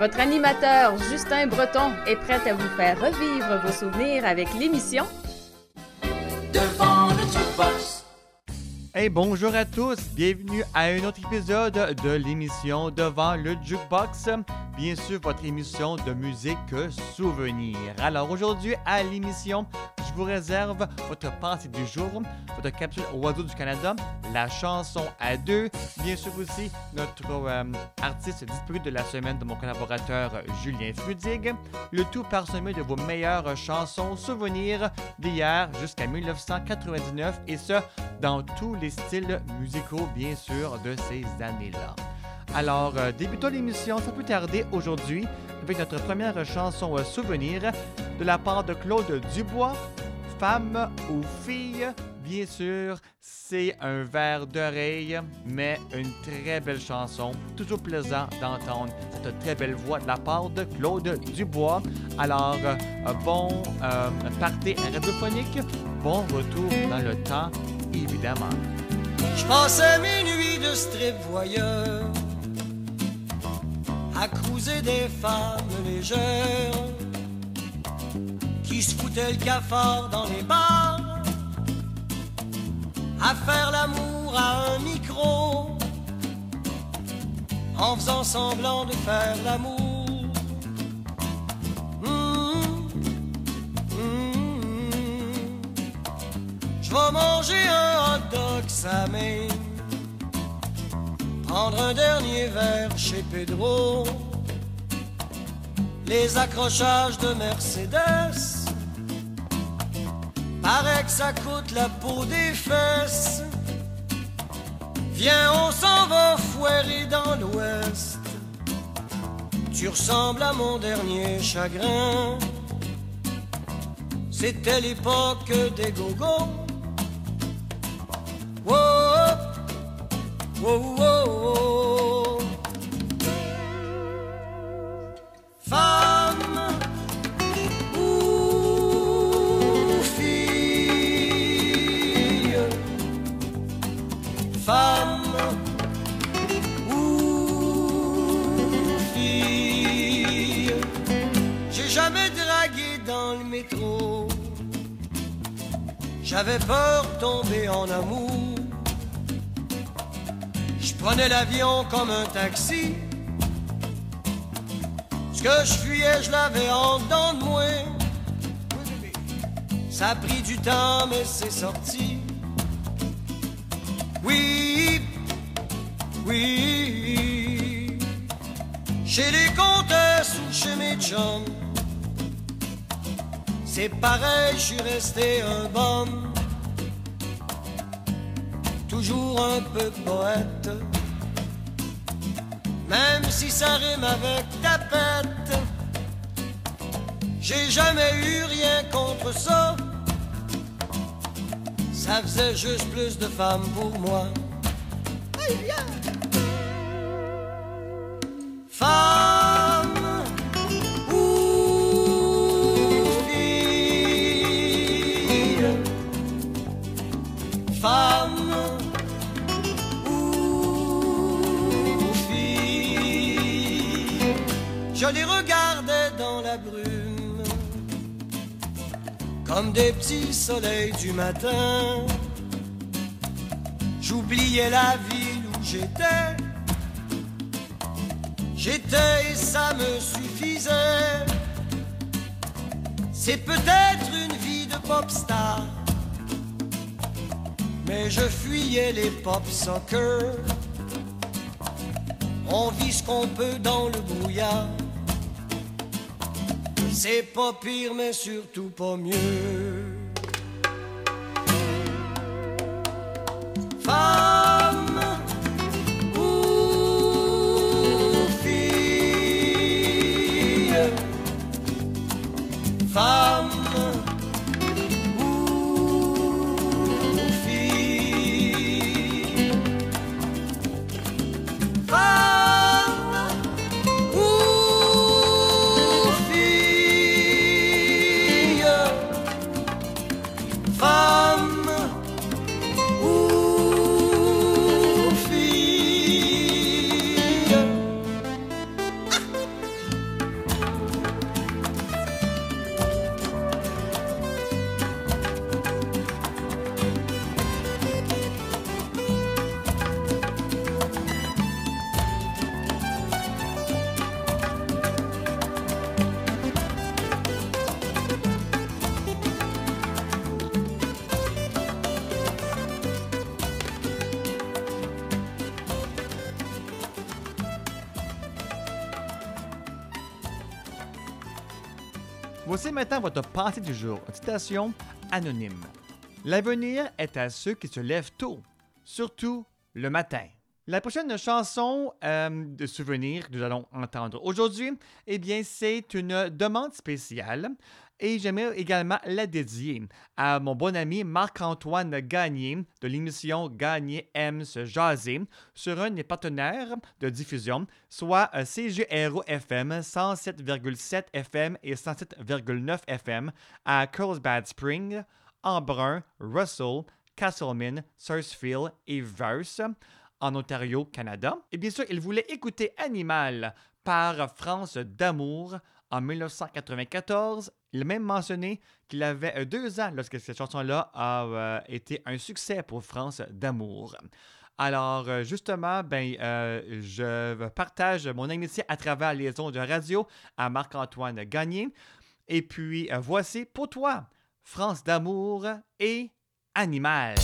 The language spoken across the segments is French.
Votre animateur Justin Breton est prêt à vous faire revivre vos souvenirs avec l'émission. Hey, bonjour à tous, bienvenue à un autre épisode de l'émission Devant le Jukebox, bien sûr votre émission de musique souvenir. Alors aujourd'hui à l'émission, je vous réserve votre pensée du jour, votre capsule oiseau du Canada, la chanson à deux, bien sûr aussi notre euh, artiste disparu de la semaine de mon collaborateur Julien Frudig, le tout parsemé de vos meilleures chansons souvenirs d'hier jusqu'à 1999 et ce dans tous styles musicaux bien sûr de ces années-là. Alors, euh, débutons l'émission sans plus tarder aujourd'hui avec notre première chanson euh, souvenir de la part de Claude Dubois, Femme ou fille. Bien sûr, c'est un verre d'oreille, mais une très belle chanson. Toujours plaisant d'entendre cette très belle voix de la part de Claude Dubois. Alors, euh, bon euh, party radiophonique, bon retour dans le temps, évidemment. Je passais mes nuits de strip voyeur à cruiser des femmes légères qui se foutaient le cafard dans les bars, à faire l'amour à un micro en faisant semblant de faire l'amour. Je vais manger un hot dog samé, prendre un dernier verre chez Pedro, les accrochages de Mercedes. Paraît que ça coûte la peau des fesses. Viens, on s'en va foirer dans l'ouest. Tu ressembles à mon dernier chagrin. C'était l'époque des gogos. J'avais peur tomber en amour. Prenais l'avion comme un taxi. Ce que je fuyais, je l'avais en dedans de moi. Ça a pris du temps, mais c'est sorti. Oui, oui. Chez les comtesses ou chez mes chums. C'est pareil, je suis resté un bum. Toujours un peu poète. Même si ça rime avec tapette. J'ai jamais eu rien contre ça. Ça faisait juste plus de femmes pour moi. Comme des petits soleils du matin. J'oubliais la ville où j'étais. J'étais et ça me suffisait. C'est peut-être une vie de pop star. Mais je fuyais les pop soccer. On vit ce qu'on peut dans le brouillard. C'est pas pire, mais surtout pas mieux. Votre pensée du jour, citation anonyme. L'avenir est à ceux qui se lèvent tôt, surtout le matin. La prochaine chanson euh, de souvenir que nous allons entendre aujourd'hui, eh bien, c'est une demande spéciale et j'aimerais également la dédier à mon bon ami Marc-Antoine Gagné de l'émission Gagné aime se jaser sur un des partenaires de diffusion, soit CGRO FM 107,7 FM et 107,9 FM à Carlsbad Spring, Embrun, Russell, Castleman, Sarsfield et Verse en Ontario, Canada. Et bien sûr, il voulait écouter Animal par France d'amour en 1994. Il a même mentionné qu'il avait euh, deux ans lorsque cette chanson-là a euh, été un succès pour France d'amour. Alors, euh, justement, ben, je partage mon amitié à travers les ondes de radio à Marc-Antoine Gagné. Et puis, voici pour toi, France d'amour et Animal.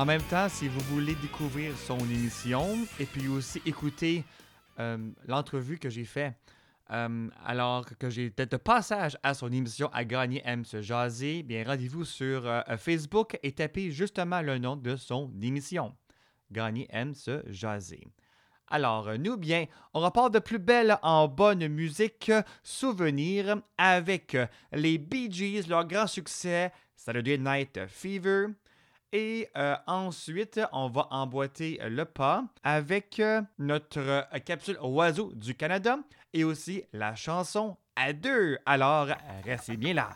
En même temps, si vous voulez découvrir son émission et puis aussi écouter euh, l'entrevue que j'ai faite euh, alors que j'ai peut-être passage à son émission à gagner aime se bien rendez-vous sur euh, Facebook et tapez justement le nom de son émission. Gagner aime se. Alors, nous, bien, on repart de plus belle en bonne musique souvenir avec les Bee Gees, leur grand succès Saturday Night Fever. Et euh, ensuite, on va emboîter le pas avec notre capsule Oiseau du Canada et aussi la chanson à deux. Alors, restez bien là.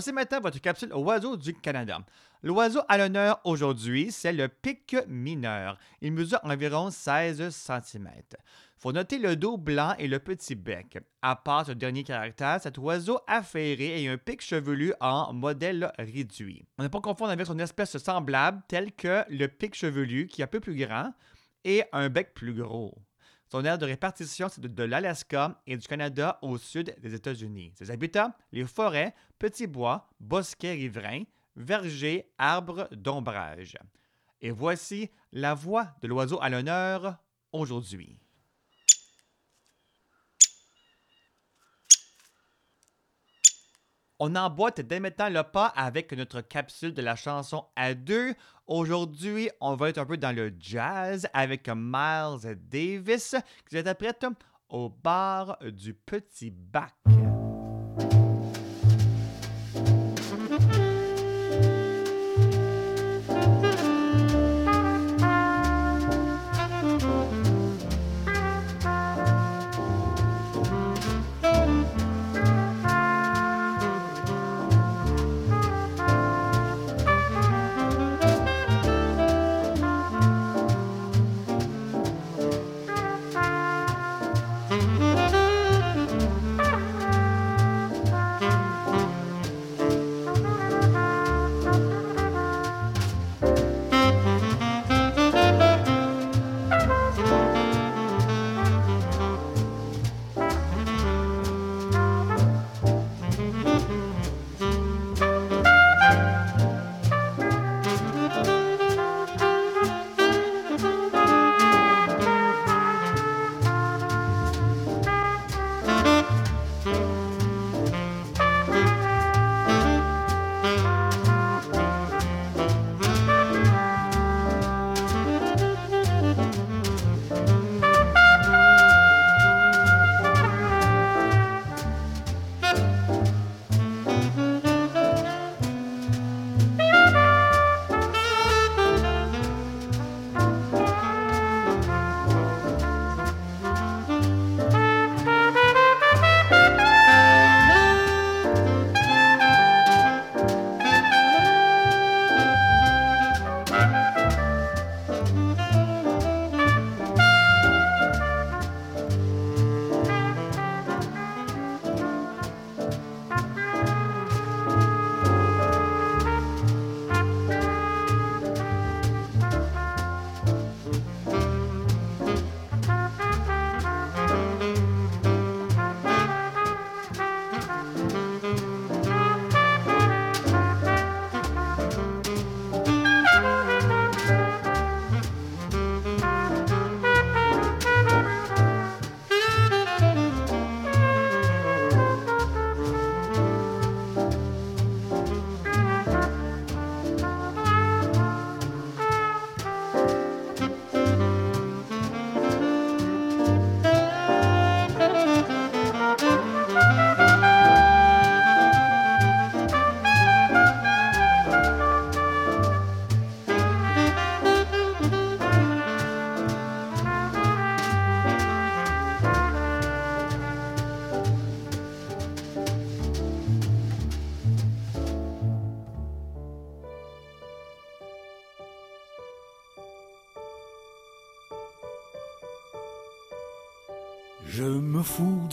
Voici maintenant votre capsule Oiseau du Canada. L'oiseau à l'honneur aujourd'hui, c'est le pic mineur. Il mesure environ 16 cm. Faut noter le dos blanc et le petit bec. À part ce dernier caractère, cet oiseau affairé a un pic chevelu en modèle réduit. On ne pas confondre avec son espèce semblable, telle que le pic chevelu, qui est un peu plus grand, et un bec plus gros. Son aire de répartition, c'est de, l'Alaska et du Canada au sud des États-Unis. Ses habitats, les forêts, petits bois, bosquets riverains, vergers, arbres d'ombrage. Et voici la voix de l'oiseau à l'honneur aujourd'hui. On emboîte dès maintenant le pas avec notre capsule de la chanson à deux. Aujourd'hui, on va être un peu dans le jazz avec Miles Davis qui s'interprète au bar du Petit Bac?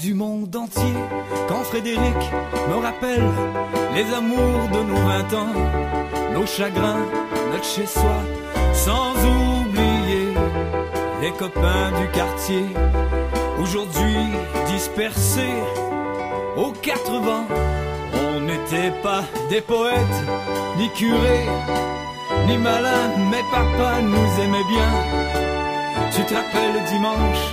Du monde entier quand Frédéric me rappelle les amours de nos vingt ans, nos chagrins, notre chez-soi, sans oublier les copains du quartier, aujourd'hui dispersés aux quatre vents. On n'était pas des poètes, ni curés, ni malins, mais papa nous aimait bien. Tu te rappelles le dimanche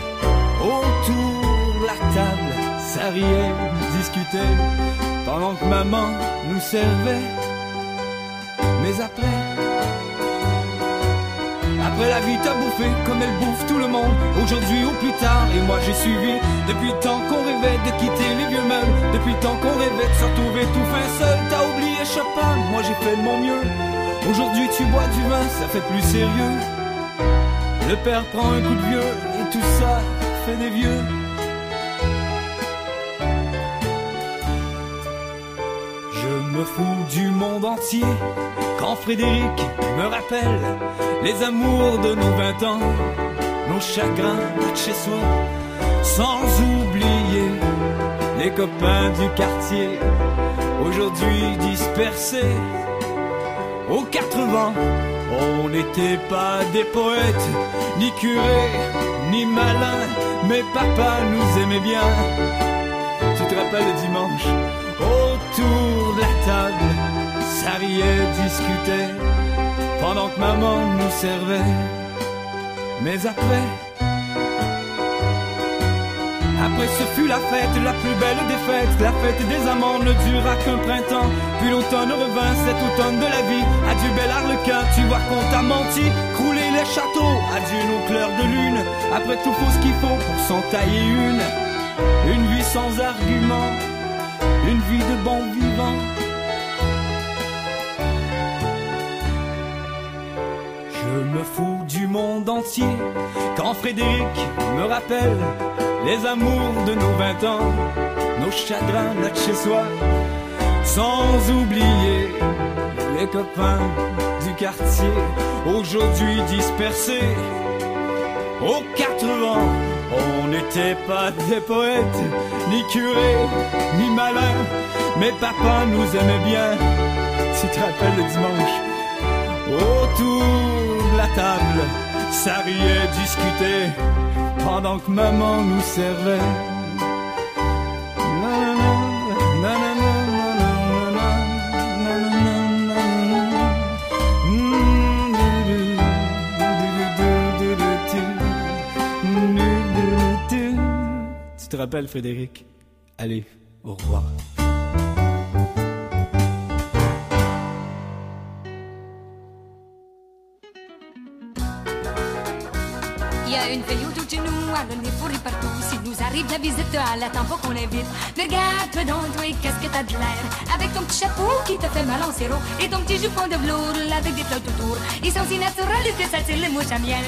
autour la table, ça riait, discutait, pendant que maman nous servait. Mais après, après la vie t'a bouffé comme elle bouffe tout le monde, aujourd'hui ou plus tard, et moi j'ai suivi, depuis temps qu'on rêvait de quitter les vieux meubles, depuis temps qu'on rêvait de se retrouver tout fin seul, t'as oublié Chopin, moi j'ai fait de mon mieux. Aujourd'hui tu bois du vin, ça fait plus sérieux. Le père prend un coup de vieux et tout ça fait des vieux. Me fous du monde entier quand Frédéric me rappelle les amours de nos vingt ans, nos chagrins de chez soi, sans oublier les copains du quartier, aujourd'hui dispersés aux quatre vents. On n'était pas des poètes, ni curés, ni malins, mais papa nous aimait bien. Tu te rappelles le dimanche, autour la table, ça riait, discutait, pendant que maman nous servait. Mais après, Après ce fut la fête, la plus belle des fêtes. La fête des amants ne dura qu'un printemps. Puis l'automne revint, cet automne de la vie. Adieu bel arlequin, tu vois qu'on t'a menti. Crouler les châteaux, adieu nos clairs de lune. Après tout faut ce qu'il faut pour s'en tailler une. Une vie sans argument, une vie de bon vivant. Je me fous du monde entier quand Frédéric me rappelle les amours de nos vingt ans, nos chagrins, notre chez-soi, sans oublier les copains du quartier, aujourd'hui dispersés aux quatre vents. On n'était pas des poètes, ni curés, ni malins, mais papa nous aimait bien, tu te rappelles le dimanche, autour de la table, ça riait, pendant que maman nous servait. Rappelles, Frédéric Allez, au revoir. Il y a une fille autour de nous, elle a le nez fourré partout. Si nous arrive la visite, elle attend pas qu'on l'invite. Regarde-toi donc, toi, qu'est-ce que t'as de l'air? Avec ton petit chapeau qui te fait mal en sirop. Et ton petit jupon de velours avec des flottes autour. Ils sont si naturels que ça tire les mouches à miel.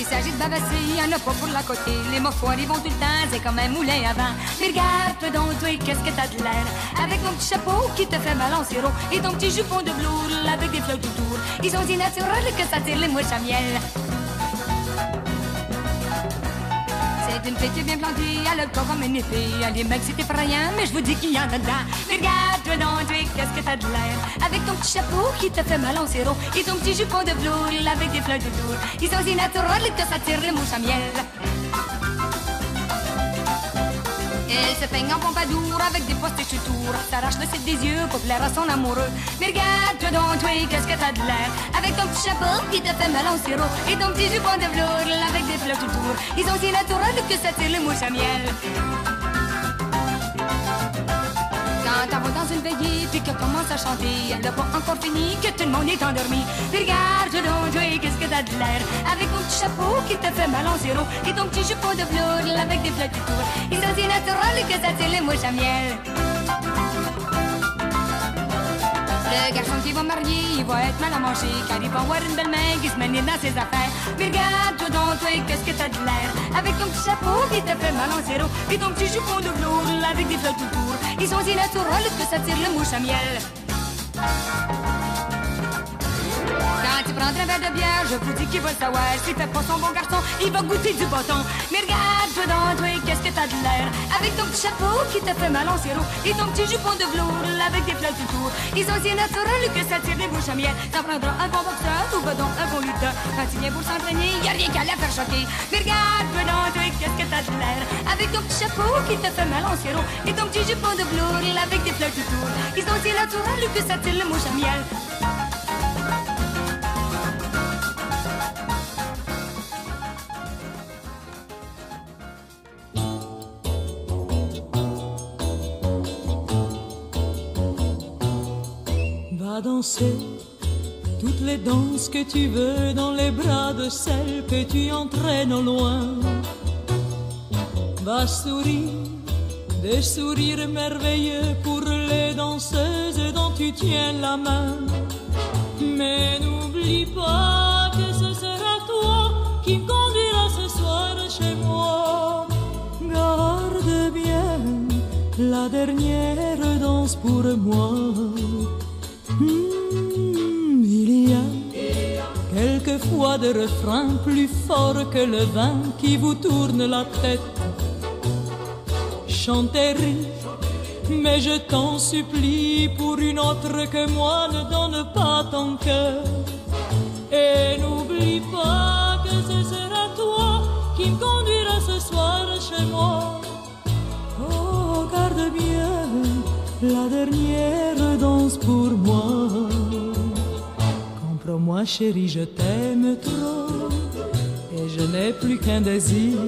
Il s'agit de babasser, y en a pas pour la côté. Les mouchoirs, ils vont tout le temps, c'est comme un moulin à vent. Mais regarde-toi donc, toi, qu'est-ce que t'as de l'air. Avec ton petit chapeau qui te fait mal en sirop. Et ton petit jupon de velours avec des flottes autour. Ils sont si naturels que ça tire les mouches à miel. C'est une fille bien plantée, elle a le corps comme une épée. Elle est mecs, c'est effrayant, mais je vous dis qu'il y en a dedans. Mais regarde-toi donc, toi, qu'est-ce que t'as de l'air? Avec ton petit chapeau qui te fait mal en sirop. Et ton petit jupon de velours avec des fleurs de tour. Ils sont si naturels que ça tire les mouches à miel. Elle se peigne en pompadour avec des postes et tours. S'arrache le ciel des yeux pour plaire à son amoureux. Mais regarde-toi donc, toi, qu'est-ce que t'as de l'air? Avec ton petit chapeau qui te fait mal en sirop. Et ton petit jupon de velours avec des fleurs autour. Ils sont si naturels que ça tire les mouches à miel. Une veillée puis qu'elle commence à chanter, elle n'a pas encore fini que tout le monde est endormi. Puis regarde donc, toi, qu'est-ce que t'as de l'air? Avec ton petit chapeau qui te fait mal en zéro et ton petit jupon de velours avec des fleurs autour. Ils sont si naturels que ça tire les mouches à miel. Le garçon qui va marier, il va être mal à manger car il va avoir une belle main qui se mène dans ses affaires. Mais regarde-toi donc, toi, qu'est-ce que t'as de l'air? Avec ton petit chapeau qui te fait mal en zéro et ton petit jupon de velours avec des fleurs autour. Ils sont si naturels que ça tire le mouche à miel. Quand tu prendras un verre de bière, je vous dis qu'il va le savoir. S'il fait pas son bon garçon, il va goûter du bâton. Mais regarde-toi donc, toi, qu'est-ce que t'as de l'air? Avec ton petit chapeau qui te fait mal en sirop et ton petit jupon de velours avec des fleurs autour. Ils sont si naturels que ça tire les bouches à miel. Ça prendra un bon boxeur ou donc un bon lutteur. Quand vient pour s'entraîner, y a rien qu'à la faire choquer. Mais regarde-toi donc, toi, qu'est-ce que t'as de l'air? Avec ton petit chapeau qui te fait mal en sirop et ton petit jupon de velours avec des fleurs autour. Ils sont si naturels que ça tire les mouches à miel. Danser toutes les danses que tu veux dans les bras de celle que tu entraînes au loin. Va sourire des sourires merveilleux pour les danseuses dont tu tiens la main. Mais n'oublie pas que ce sera toi qui me conduira ce soir chez moi. Garde bien la dernière danse pour moi. Hmm, il y a quelquefois des refrains plus forts que le vin qui vous tourne la tête. Chantez, rire, mais je t'en supplie, pour une autre que moi, ne donne pas ton cœur. Et n'oublie pas que ce sera toi qui me conduira ce soir chez moi. Oh, garde bien la dernière danse pour moi. Comprends-moi, chérie, je t'aime trop. Et je n'est plus qu'un désir.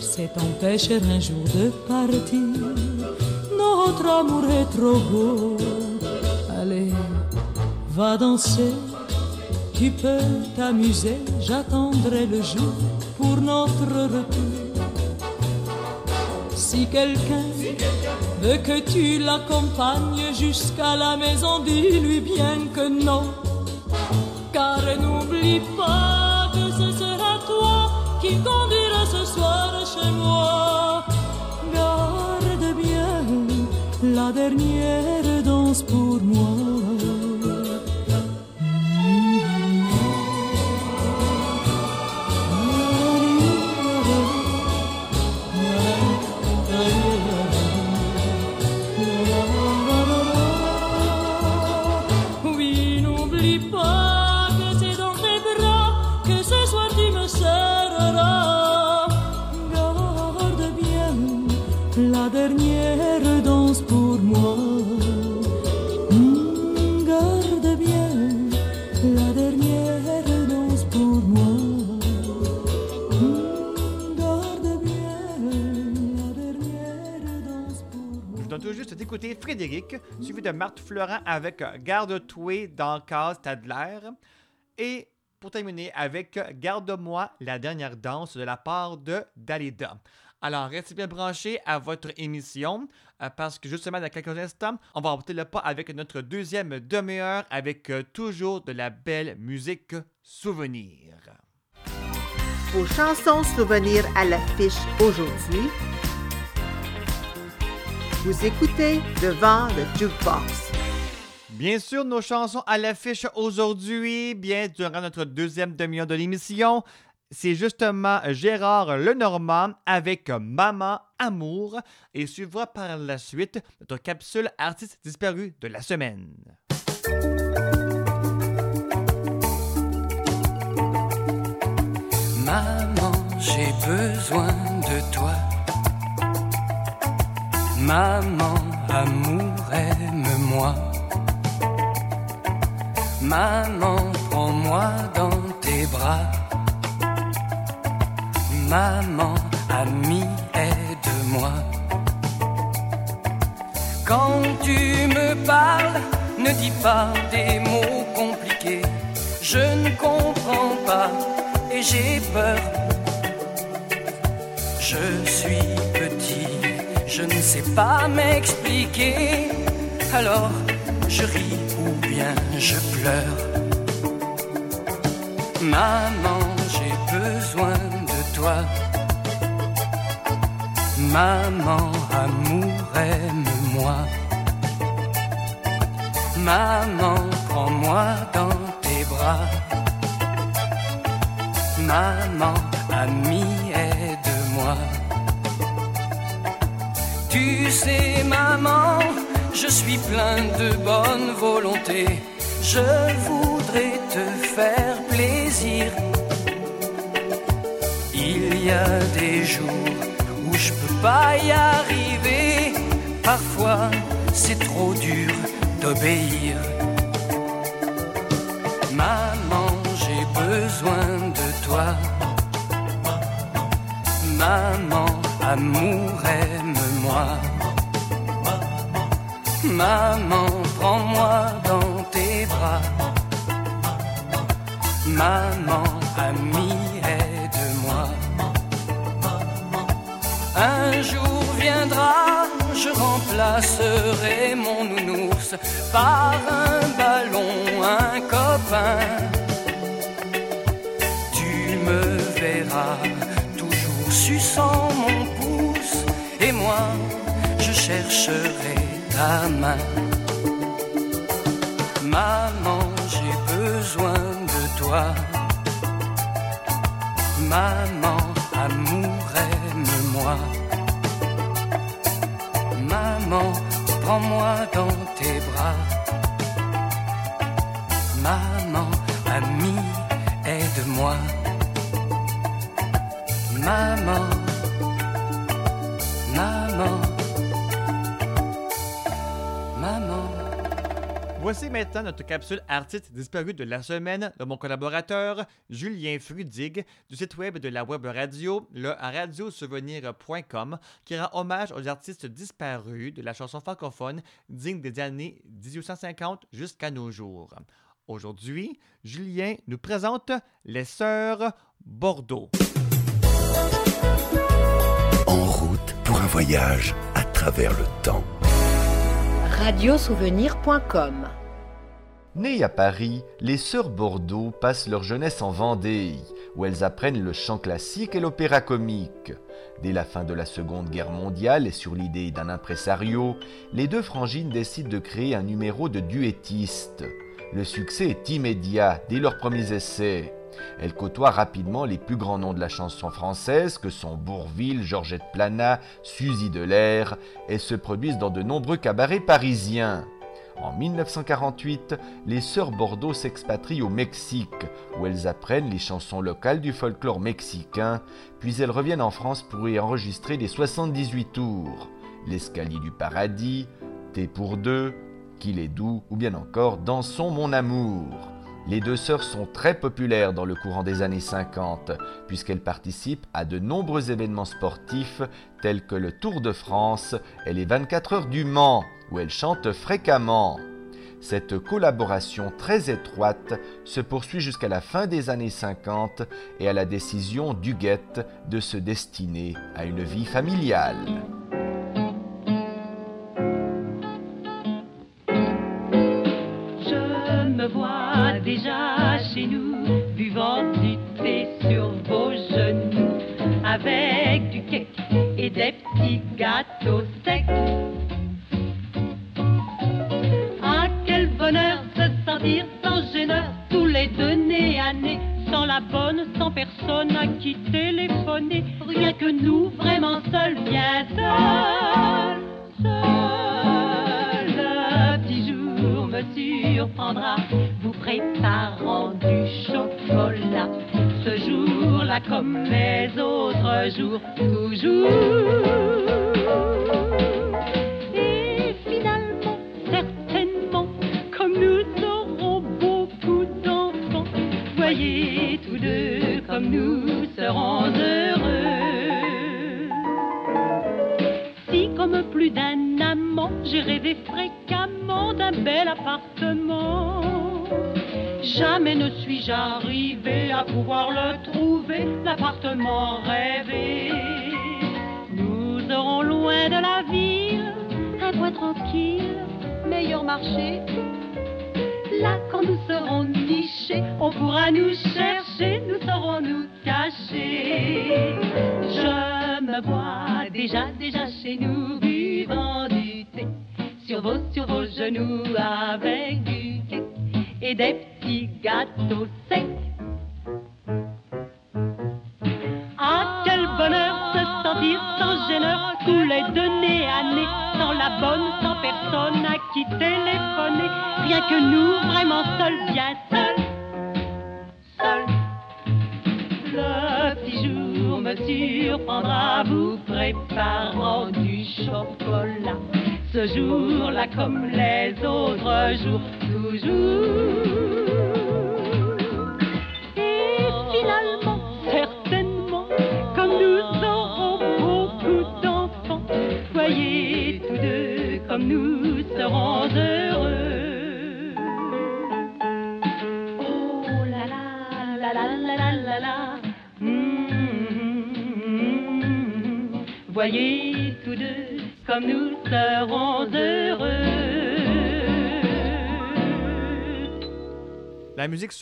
C'est empêcher un jour de partir. Notre amour est trop beau. Allez, va danser. Tu peux t'amuser. J'attendrai le jour pour notre retour. Si quelqu'un que tu l'accompagnes jusqu'à la maison, dis-lui bien que non. Car n'oublie pas que ce sera toi qui conduira ce soir chez moi. Garde bien la dernière danse pour moi. Frédéric, suivi de Marthe Florent avec Garde-toi dans Case Tadler. Et pour terminer avec Garde-moi la dernière danse de la part de Dalida. Alors, restez bien branchés à votre émission euh, parce que justement, dans quelques instants, on va remporter le pas avec notre deuxième demi-heure avec euh, toujours de la belle musique souvenir. Vos chansons souvenirs à l'affiche aujourd'hui. Vous écoutez devant le jukebox. Bien sûr, nos chansons à l'affiche aujourd'hui, bien durant notre deuxième demi-heure de l'émission, c'est justement Gérard Lenormand avec Maman Amour et suivra par la suite notre capsule artiste disparu de la semaine. Maman, j'ai besoin de toi. Maman, amour, aime-moi. Maman, prends-moi dans tes bras. Maman, ami, aide-moi. Quand tu me parles, ne dis pas des mots compliqués. Je ne comprends pas et j'ai peur. Je suis je ne sais pas m'expliquer. Alors je ris ou bien je pleure. Maman, j'ai besoin de toi. Maman, amour, aime-moi. Maman, prends-moi dans tes bras. Maman, ami, aide-moi. Tu sais, maman, je suis plein de bonne volonté. Je voudrais te faire plaisir. Il y a des jours où je peux pas y arriver. Parfois, c'est trop dur d'obéir. Maman, j'ai besoin de toi. Maman, amour, aime-moi. Maman, prends-moi dans tes bras. Maman, amie, aide-moi. Un jour viendra, je remplacerai mon nounours par un ballon, un copain. Tu me verras toujours suçant mon chercherai ta main. Maman, j'ai besoin de toi. Maman, amour, aime-moi. Maman, prends-moi dans tes bras. Maman, amie, aide-moi. Maman, Voici maintenant notre capsule artiste disparue de la semaine de mon collaborateur Julien Frudig du site web de la web radio, le radiosouvenir.com, qui rend hommage aux artistes disparus de la chanson francophone digne des années 1850 jusqu'à nos jours. Aujourd'hui, Julien nous présente les Sœurs Bordeaux. En route pour un voyage à travers le temps. Radiosouvenir.com Nées à Paris, les sœurs Bordeaux passent leur jeunesse en Vendée, où elles apprennent le chant classique et l'opéra comique. Dès la fin de la Seconde Guerre mondiale et sur l'idée d'un impresario, les deux frangines décident de créer un numéro de duettistes. Le succès est immédiat dès leurs premiers essais. Elles côtoient rapidement les plus grands noms de la chanson française que sont Bourville, Georgette Plana, Suzy Delair et se produisent dans de nombreux cabarets parisiens. En 1948, les sœurs Bordeaux s'expatrient au Mexique, où elles apprennent les chansons locales du folklore mexicain, puis elles reviennent en France pour y enregistrer les 78 tours. L'escalier du paradis, Thé pour deux, Qu'il est doux, ou bien encore Dansons mon amour. Les deux sœurs sont très populaires dans le courant des années 50, puisqu'elles participent à de nombreux événements sportifs tels que le Tour de France et les 24 heures du Mans, où elles chantent fréquemment. Cette collaboration très étroite se poursuit jusqu'à la fin des années 50 et à la décision d'Huguette de se destiner à une vie familiale. Déjà chez nous, buvant du thé sur vos genoux, avec du cake et des petits gâteaux secs. Ah, quel bonheur se sentir sans gêneur, tous les deux nez à sans la bonne, sans personne à qui autres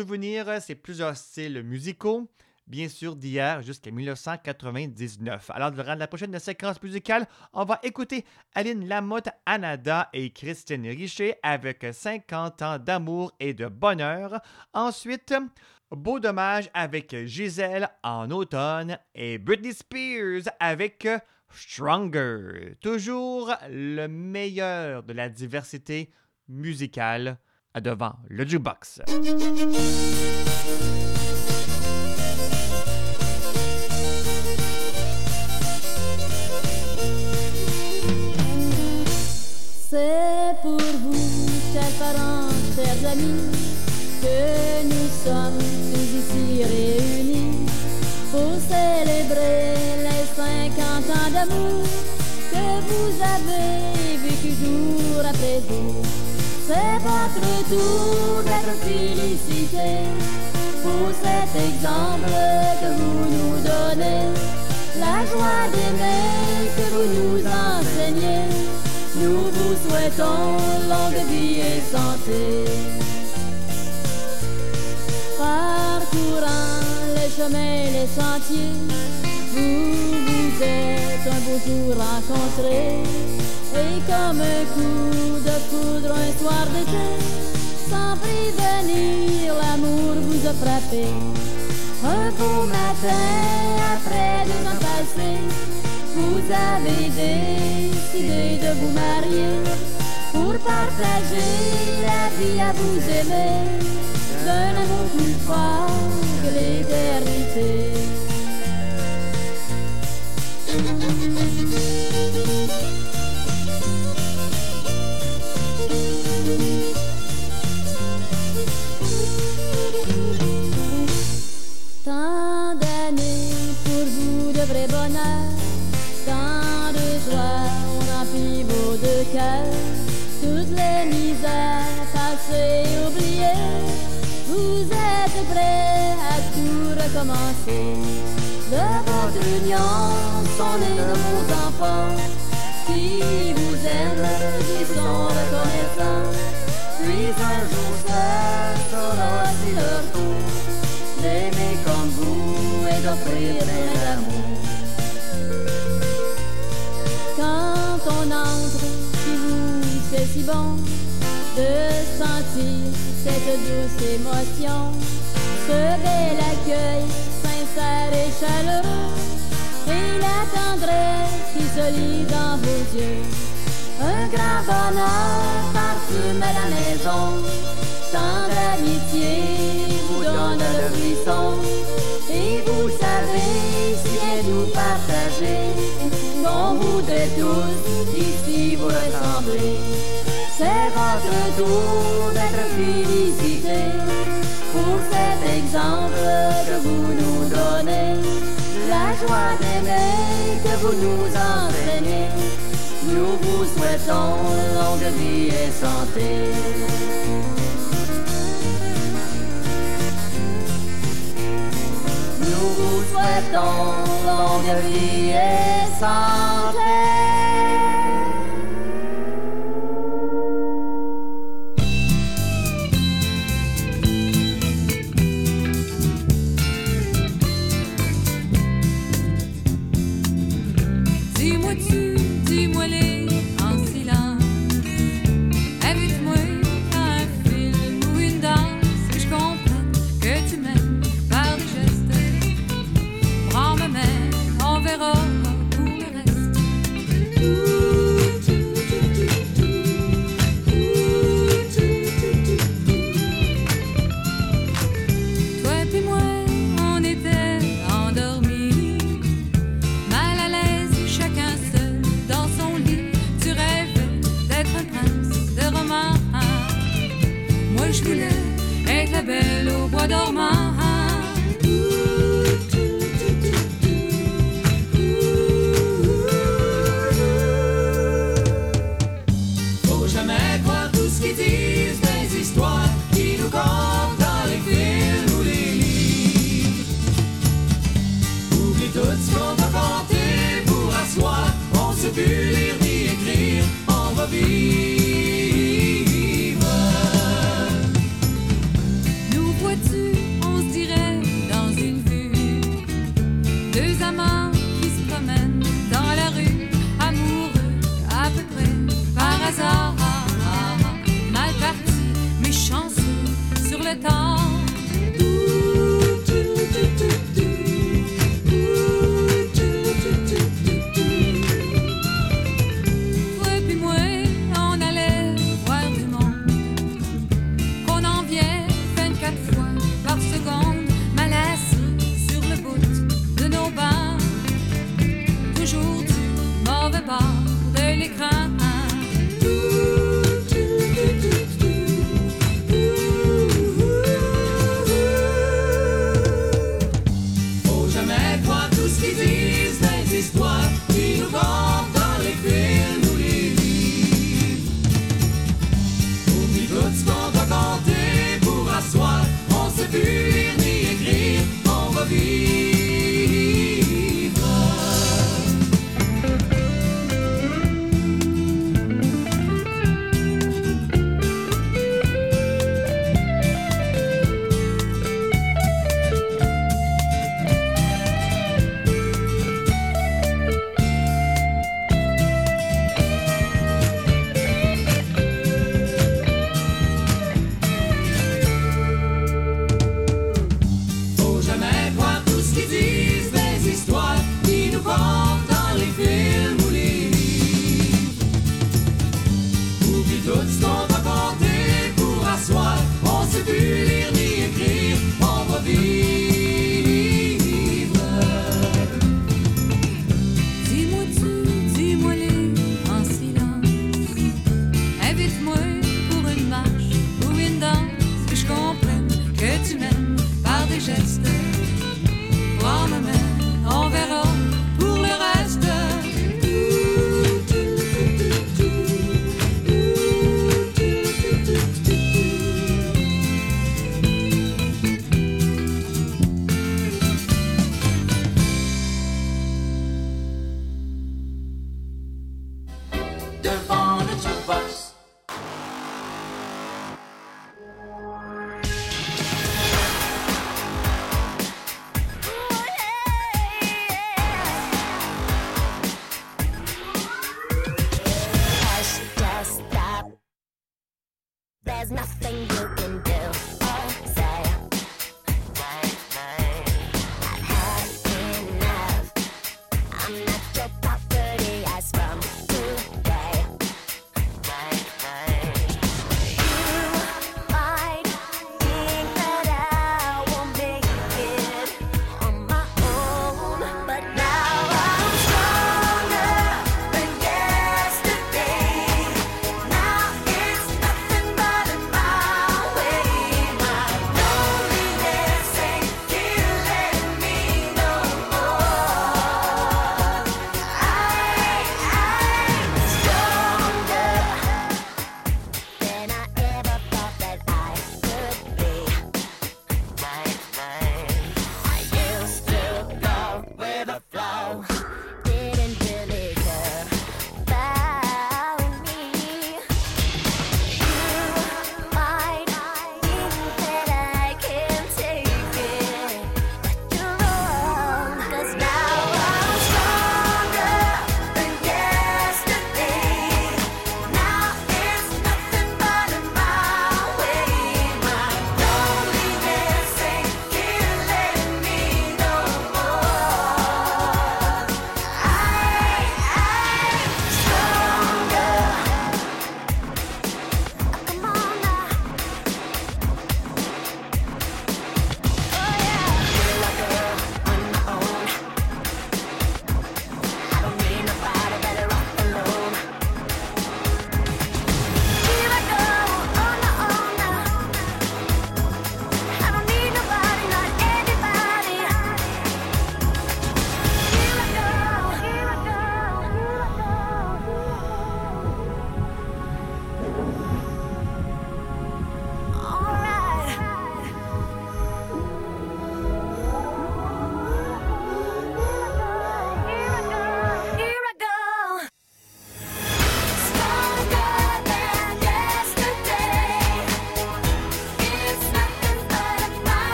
souvenir, c'est plusieurs styles musicaux, bien sûr d'hier jusqu'à 1999. Alors, durant la prochaine séquence musicale, on va écouter Aline Lamotte, Anada et Christine Richer avec 50 ans d'amour et de bonheur. Ensuite, Beau dommage avec Gisèle en automne et Britney Spears avec Stronger. Toujours le meilleur de la diversité musicale devant le jukebox. C'est pour vous, chers parents, chers amis, que nous sommes tous ici réunis pour célébrer les 50 ans d'amour que vous avez vécu jour après. C'est votre tour d'être félicité pour cet exemple que vous nous donnez, la joie d'aimer que vous nous enseignez. Nous vous souhaitons longue vie et santé. Parcourant les chemins, les sentiers, vous vous êtes un beau jour rencontrés. Et comme un coup de foudre soir d'été, sans prévenir, l'amour vous a frappé. Un beau matin, après deux ans vous avez décidé de vous marier pour partager la vie à vous aimer d'un amour plus fort que l'éternité. Prêts à tout recommencer. De votre union sont nés vos enfants qui vous aiment, qui sont reconnaissants. Puis un jour ça sera aussi leur tour d'aimer comme vous et d'offrir plein d'amour. Quand on entre chez vous, c'est si bon de sentir cette douce émotion, ce bel accueil sincère et chaleureux, et la tendresse qui se lit dans vos yeux. Un grand bonheur parfume la maison, tant d'amitié vous donne le frisson. Et vous savez si bien nous partager, qu'on voudrait tous ici vous ressembler. C'est votre tour d'être félicité pour cet exemple que vous nous donnez. La joie d'aimer que vous nous enseignez. Nous vous souhaitons longue vie et santé. Nous vous souhaitons longue vie et santé. doma.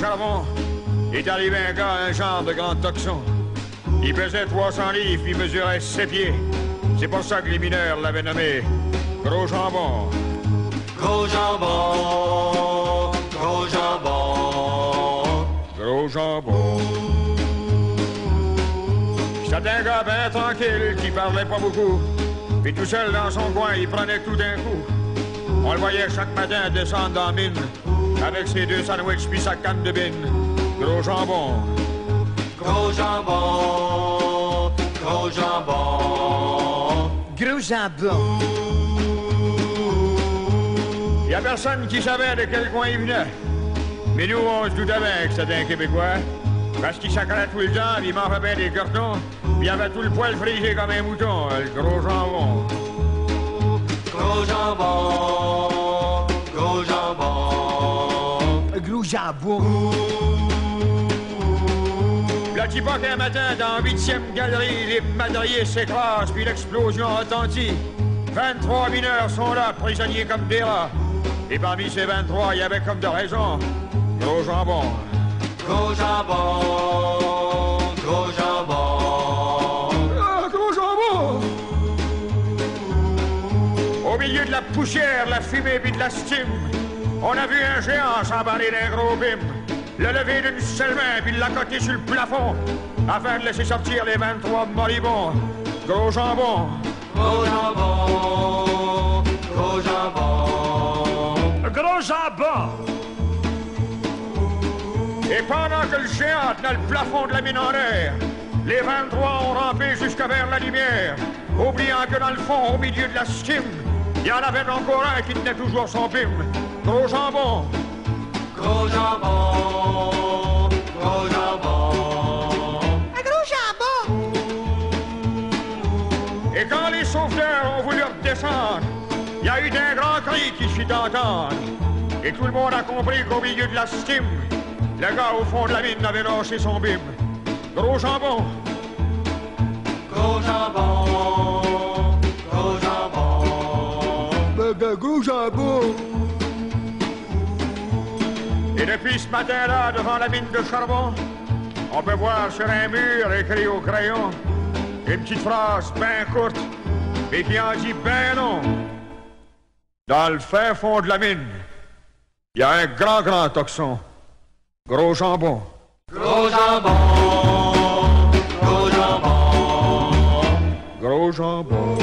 Charbon, est arrivé un gars, un genre de grand toxon. Il pesait 300 livres, il mesurait 7 pieds. C'est pour ça que les mineurs l'avaient nommé Gros Jambon. Gros jambon, gros jambon. Gros Jambon. C'était un gars bien tranquille qui parlait pas beaucoup. Puis tout seul dans son coin, il prenait tout d'un coup. On le voyait chaque matin descendre dans la mine avec ses deux sandwichs puis sa canne de bine. Gros jambon. Gros jambon, gros jambon. Gros jambon. Y a personne qui savait de quel coin il venait. Mais nous, on se doutait bien que c'était un Québécois. Parce qu'il sacrait tout le temps, il mangeait bien des cartons, puis il avait tout le poil frisé comme un mouton, le gros jambon. Gros jambon, petit pas qu'un matin, dans la huitième galerie, les madriers s'écrasent, puis l'explosion retentit. 23 mineurs sont là, prisonniers comme des rats. Et parmi ces 23, il y avait comme de raison. Gros jambon. Gros jambon, gros jambon. Ah, gros jambon! Au milieu de la poussière, la fumée puis de la stime, on a vu un géant s'emballer d'un gros bim, le lever d'une seule main puis l'accoter sur le plafond, afin de laisser sortir les 23 moribonds. Gros jambon. Gros jambon, gros jambon. Gros jambon! Et pendant que le géant tenait le plafond de la mine en l'air, les 23 ont rampé jusqu'à vers la lumière, oubliant que dans le fond, au milieu de la stime, il y en avait encore un qui tenait toujours son bim. Gros jambon. Gros jambon, gros jambon. Un gros jambon. Et quand les sauveteurs ont voulu redescendre, il y a eu un grand cri qui fit entendre. Et tout le monde a compris qu'au milieu de la stime, le gars au fond de la mine avait lâché son bim. Gros jambon. Gros jambon, gros jambon. Gros jambon. Et depuis ce matin-là, devant la mine de charbon, on peut voir sur un mur écrit au crayon une petite phrase bien courte et qui en dit ben non. Dans le fin fond de la mine, il y a un grand, grand toxon. Gros jambon. Gros jambon, gros jambon. Gros jambon.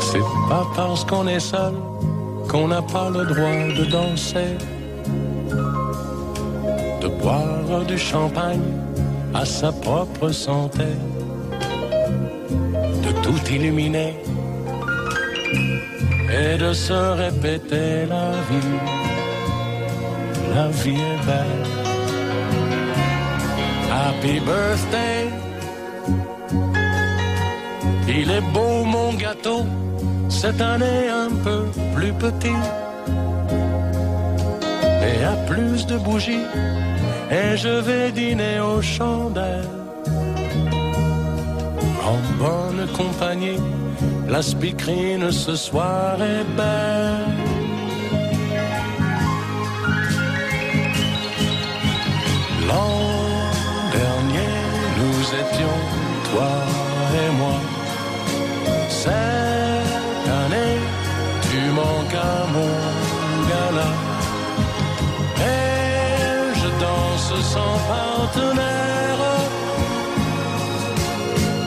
C'est pas parce qu'on est seul qu'on n'a pas le droit de danser, de boire du champagne à sa propre santé, de tout illuminer et de se répéter la vie. La vie est belle. Happy birthday. Il est beau mon gâteau, cette année un peu plus petit. Et à plus de bougies, et je vais dîner aux chandelles. En bonne compagnie, la speakerine ce soir est belle. qu'à mon gala. Et je danse sans partenaire.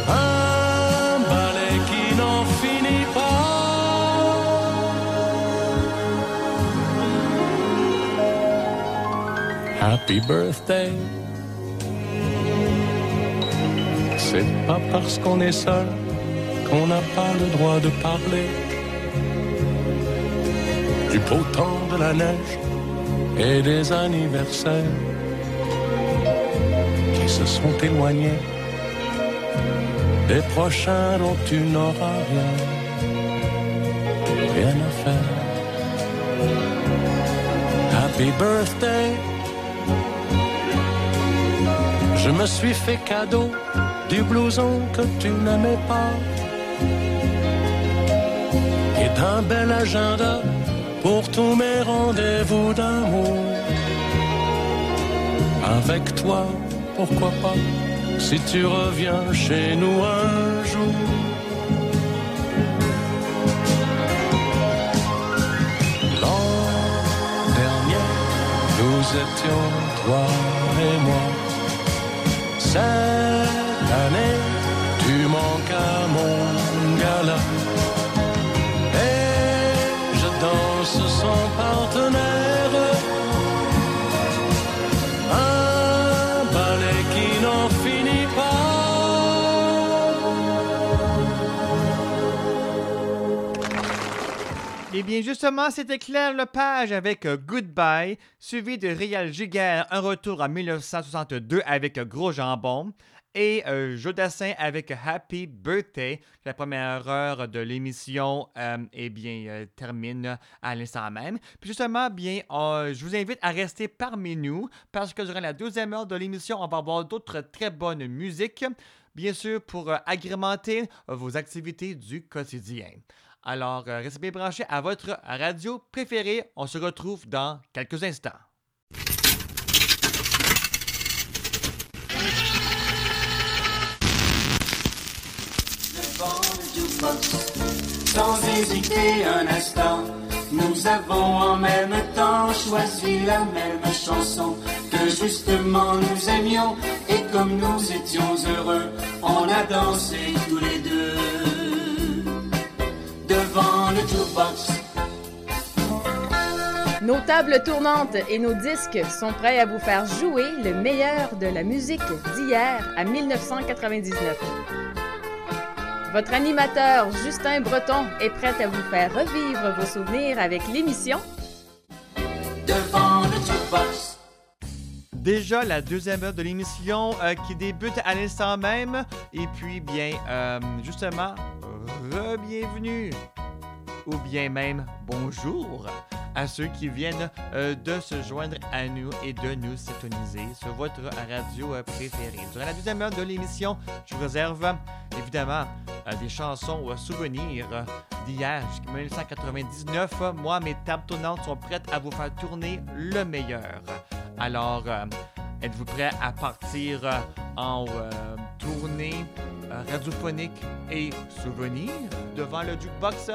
Un ballet qui n'en finit pas. Happy birthday. C'est pas parce qu'on est seul qu'on n'a pas le droit de parler. Du beau temps de la neige et des anniversaires qui se sont éloignés des prochains dont tu n'auras rien, rien à faire. Happy birthday. Je me suis fait cadeau du blouson que tu n'aimais pas et d'un bel agenda pour tous mes rendez-vous d'amour. Avec toi, pourquoi pas, si tu reviens chez nous un jour. L'an dernier, nous étions toi et moi. Cette année, tu manques à mon Eh bien, justement, c'était Claire Lepage avec euh, Goodbye, suivi de Réal Giguère, un retour en 1962 avec euh, Gros Jambon, et euh, Jodassin avec Happy Birthday. La première heure de l'émission, eh bien, termine à l'instant même. Puis justement, bien, je vous invite à rester parmi nous parce que durant la deuxième heure de l'émission, on va avoir d'autres très bonnes musiques, bien sûr, pour agrémenter vos activités du quotidien. Alors, euh, restez bien branchés à votre radio préférée. On se retrouve dans quelques instants. Sans hésiter un instant, nous avons en même temps choisi la même chanson que justement nous aimions et comme nous étions heureux, on a dansé tous les deux devant le jukebox. Nos tables tournantes et nos disques sont prêts à vous faire jouer le meilleur de la musique d'hier à 1999. Votre animateur Justin Breton est prêt à vous faire revivre vos souvenirs avec l'émission Devant le jukebox. Déjà la deuxième heure de l'émission euh, qui débute à l'instant même. Et puis, bien, euh, justement, re-bienvenue ou bien même bonjour à ceux qui viennent euh, de se joindre à nous et de nous syntoniser sur votre radio euh, préférée. Durant la deuxième heure de l'émission, je vous réserve évidemment euh, des chansons ou souvenirs d'hier jusqu'à 1999. Moi, mes tables tournantes sont prêtes à vous faire tourner le meilleur. Alors, êtes-vous prêts à partir en tournée euh, radiophonique et souvenirs devant le jukebox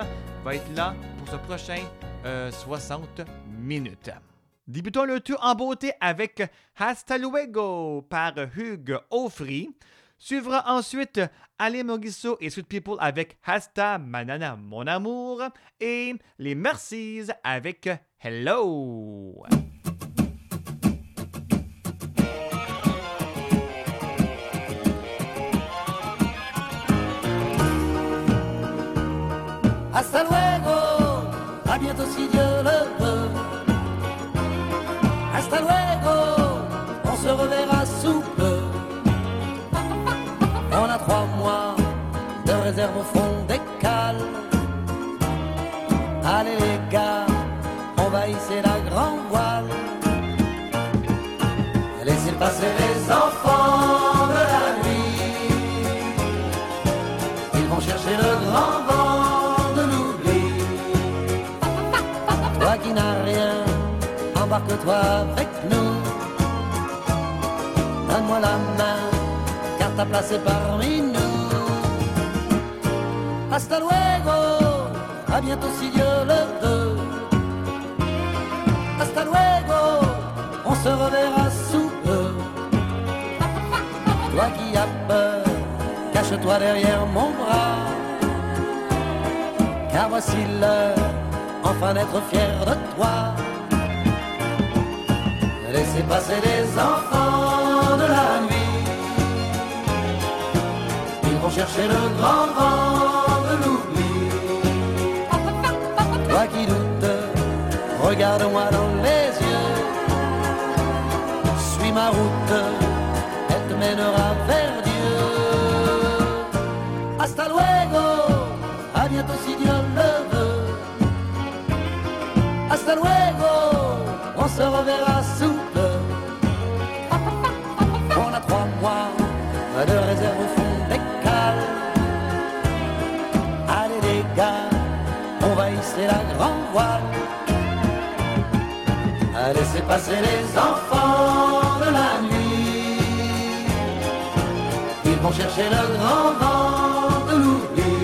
va être là pour ce prochain euh, 60 minutes. Débutons le tour en beauté avec Hasta Luego par Hugues Offry. Suivra ensuite Ale Mogiso et Sweet People avec Hasta Manana Mon Amour et les Mercies avec Hello. Hasta luego, à bientôt si Dieu le veut. Hasta luego, on se reverra sous peu. On a trois mois de réserve au fond des cales. Allez les gars, on va hisser la grande voile. Laissez passer les enfants embarque-toi avec nous. Donne-moi la main, car ta place est parmi nous. Hasta luego, à bientôt si Dieu le veut. Hasta luego, on se reverra sous peu. Toi qui as peur, cache-toi derrière mon bras. Car voici l'heure, enfin d'être fier de toi. Laissez passer les enfants de la nuit. Ils vont chercher le grand vent de l'oubli. Toi qui doutes, regarde-moi dans les yeux. Suis ma route, elle te mènera vers Dieu. Hasta luego, à bientôt si Dieu le veut. Hasta luego, on se reverra on va hisser la grande voile. Laissez passer les enfants de la nuit. Ils vont chercher le grand vent de l'oubli.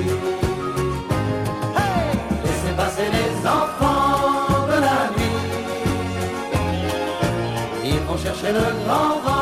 Hey Laissez passer les enfants de la nuit. Ils vont chercher le grand vent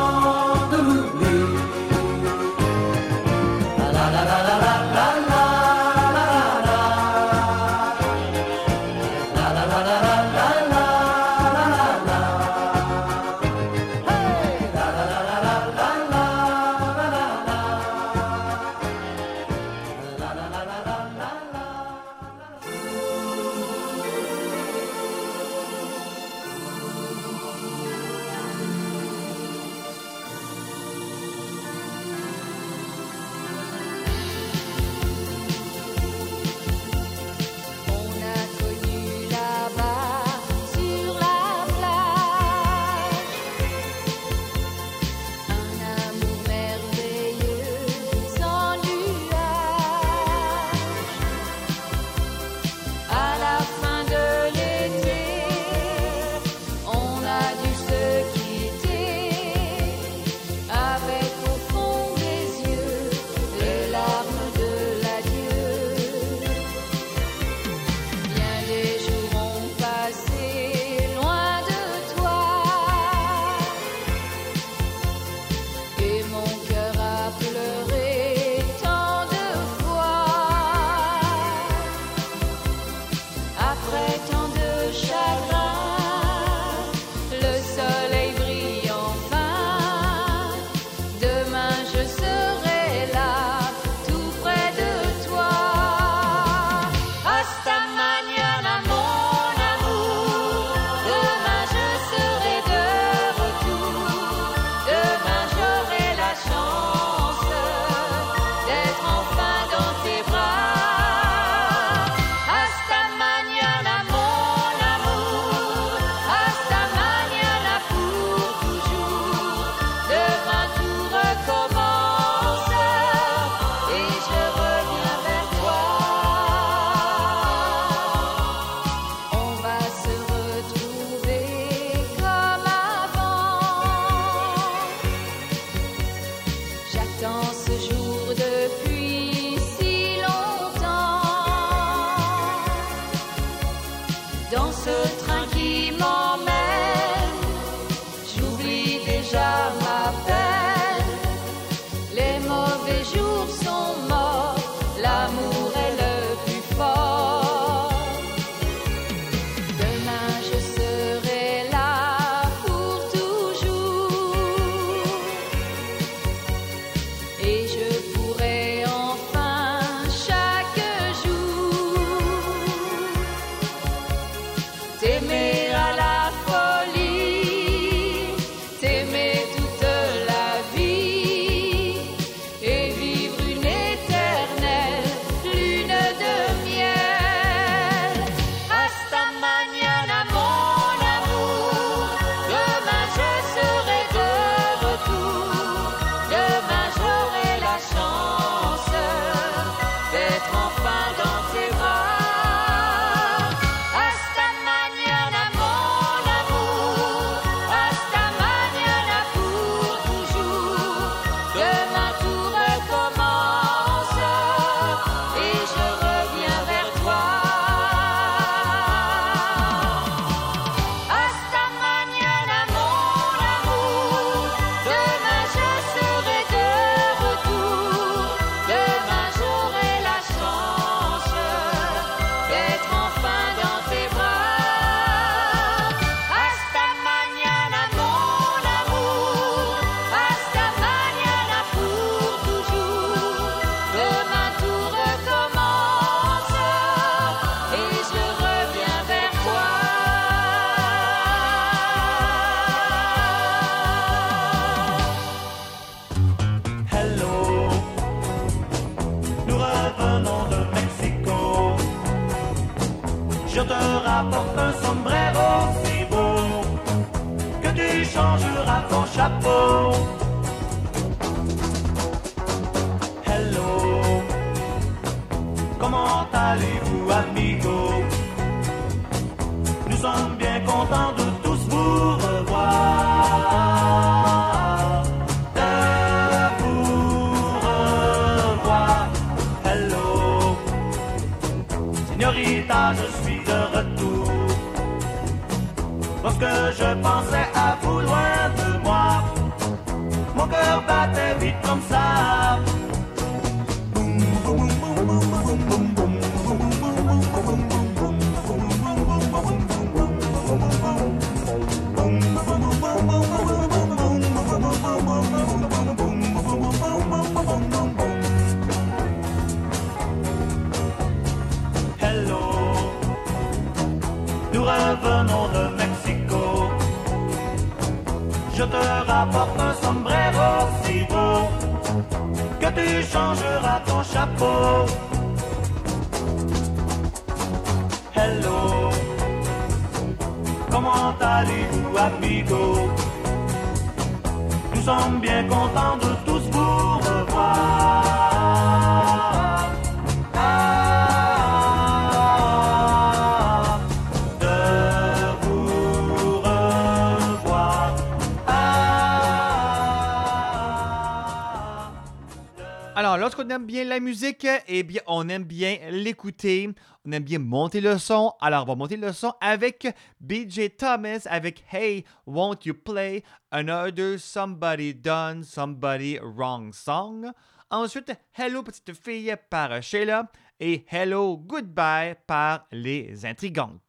eh bien, on aime bien l'écouter. On aime bien monter le son. Alors, on va monter le son avec BJ Thomas avec Hey, Won't You Play Another Somebody Done Somebody Wrong Song. Ensuite, Hello Petite Fille par Sheila et Hello Goodbye par Les Intrigantes.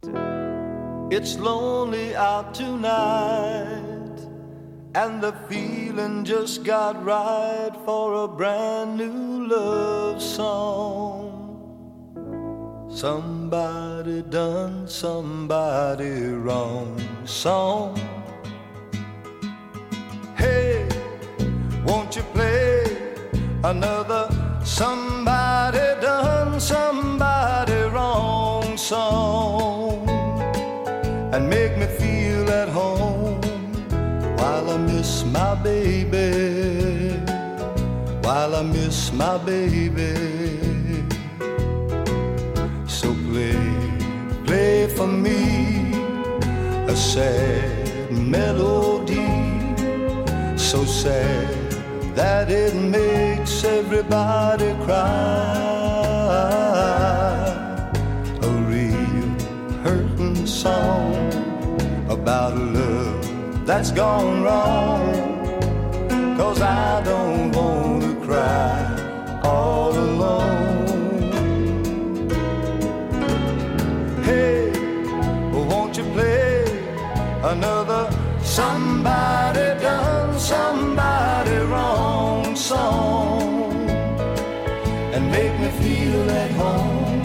It's lonely out tonight, and the feeling just got right for a brand new love song. Somebody done somebody wrong song. Hey, won't you play another somebody done somebody wrong song? and make me feel at home while I miss my baby, while I miss my baby. So play, play for me a sad melody, so sad that it makes everybody cry. A real hurting song about love that's gone wrong. Cause I don't wanna cry all alone. Hey, won't you play another somebody done somebody wrong song and make me feel at home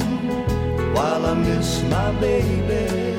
while I miss my baby,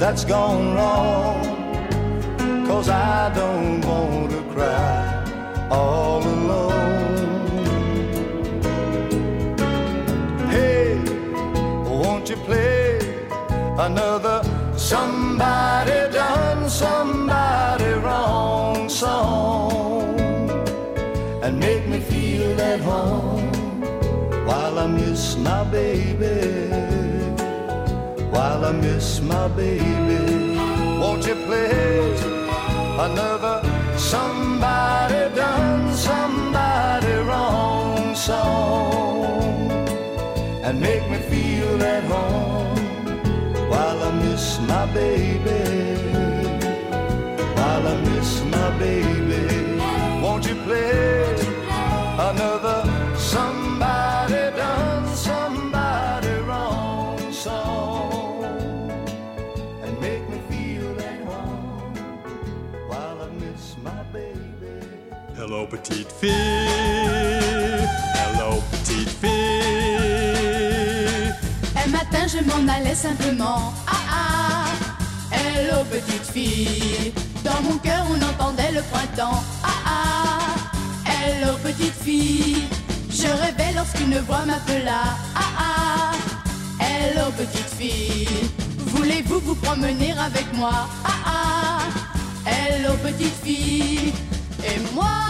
that's gone wrong. Cause I don't want to cry all alone. Hey, won't you play another somebody done somebody wrong song and make me feel at home while I miss my baby, while I miss my baby. Won't you play another somebody done somebody wrong song and make me feel at home while I miss my baby, while I miss my baby. Won't you play another somebody done somebody wrong song Hello, petite fille. Hello, petite fille. Un matin, je m'en allais simplement. Ah ah, hello petite fille. Dans mon cœur, on entendait le printemps. Ah ah, hello petite fille. Je rêvais lorsqu'une voix m'appela. Ah ah, hello petite fille. Voulez-vous vous promener avec moi? Ah ah, hello petite fille. Et moi,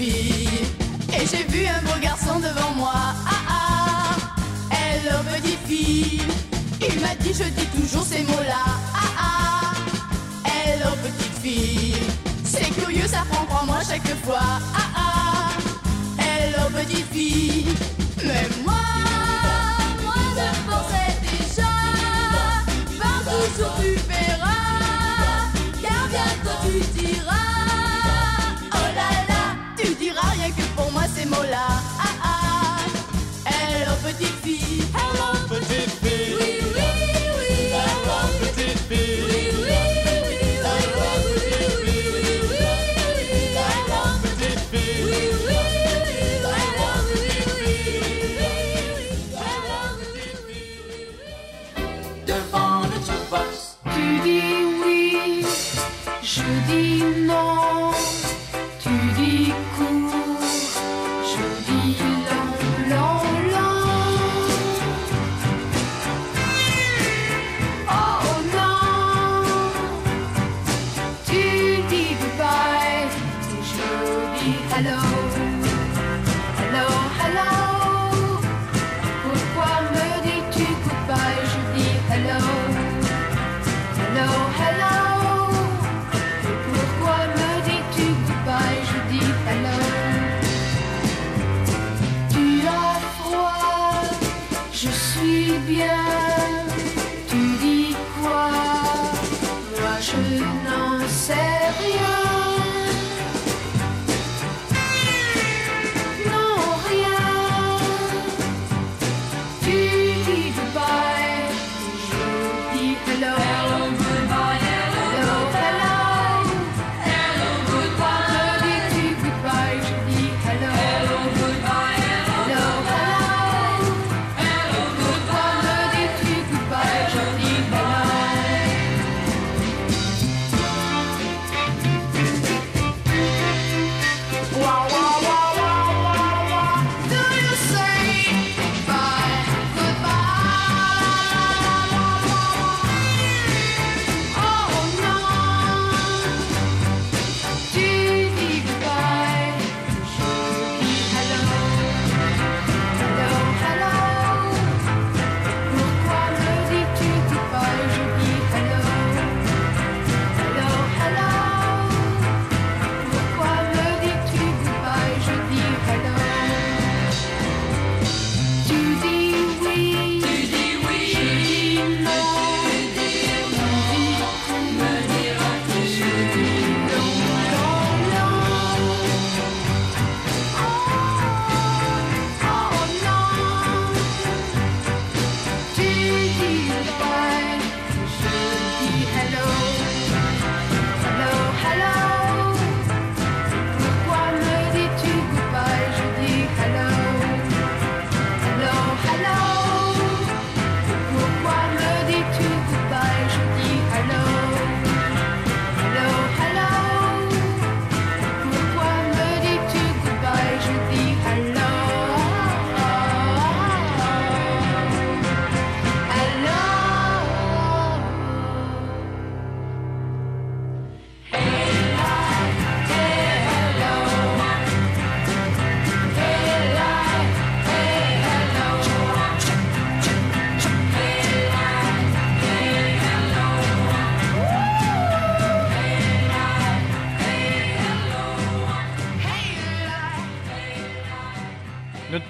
Et j'ai vu un beau garçon devant moi. Ah ah, hello petite fille. Il m'a dit, je dis toujours ces mots-là. Ah ah, hello petite fille. C'est curieux, ça prend en moi chaque fois. Ah ah, hello petite fille. Mais moi mots-là. Ah ah, hello petite fille. Hello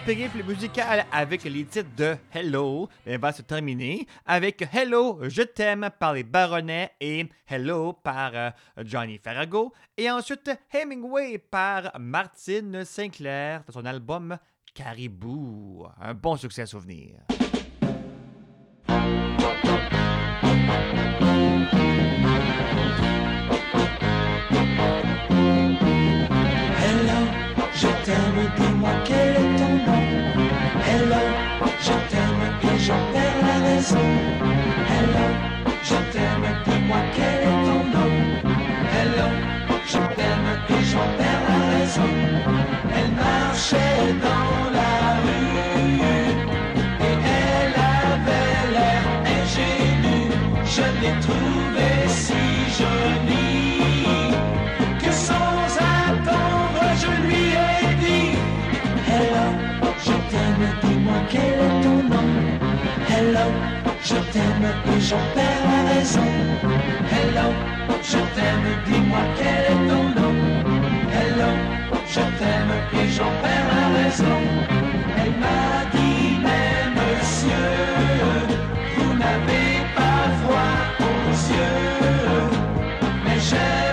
périple musical avec les titres de Hello ben, va se terminer avec Hello, je t'aime par les Baronnets et Hello par euh, Johnny Farrago. Et ensuite Hemingway par Martine Sinclair de son album Caribou. Un bon succès à souvenir. T'aime et j'en perds la raison. Hello, je t'aime, dis-moi quel est ton nom? Hello, je t'aime et j'en perds la raison. Elle marchait dans la rue et elle avait l'air ingénue. Je l'ai trouvée si jolie je t'aime et j'en perds la raison. Hello, je t'aime, dis-moi quel est ton nom. Hello, je t'aime et j'en perds la raison. Elle m'a dit mais monsieur Vous n'avez pas froid aux yeux. Mais j'aime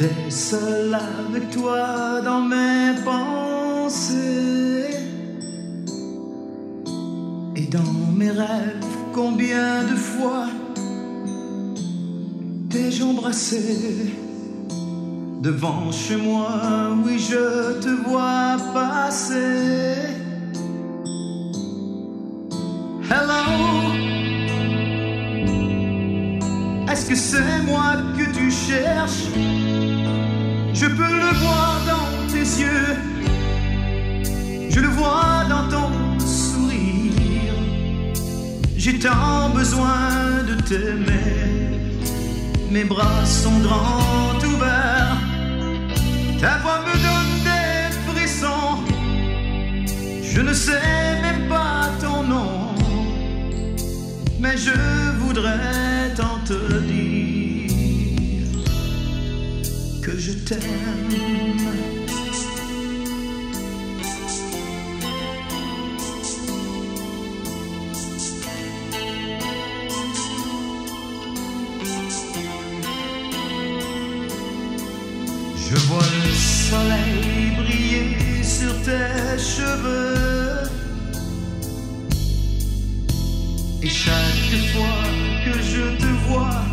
J'étais seul avec toi dans mes pensées et dans mes rêves. Combien de fois t'ai-je embrassé? Devant chez moi? Oui, je te vois passer. Hello? Est-ce que c'est moi que tu cherches? Je peux le voir dans tes yeux, je le vois dans ton sourire. J'ai tant besoin de t'aimer, mes bras sont grands ouverts, ta voix me donne des frissons. Je ne sais même pas ton nom mais je voudrais tant te dire que je t'aime. Je vois le soleil briller sur tes cheveux. Et chaque fois que je te vois,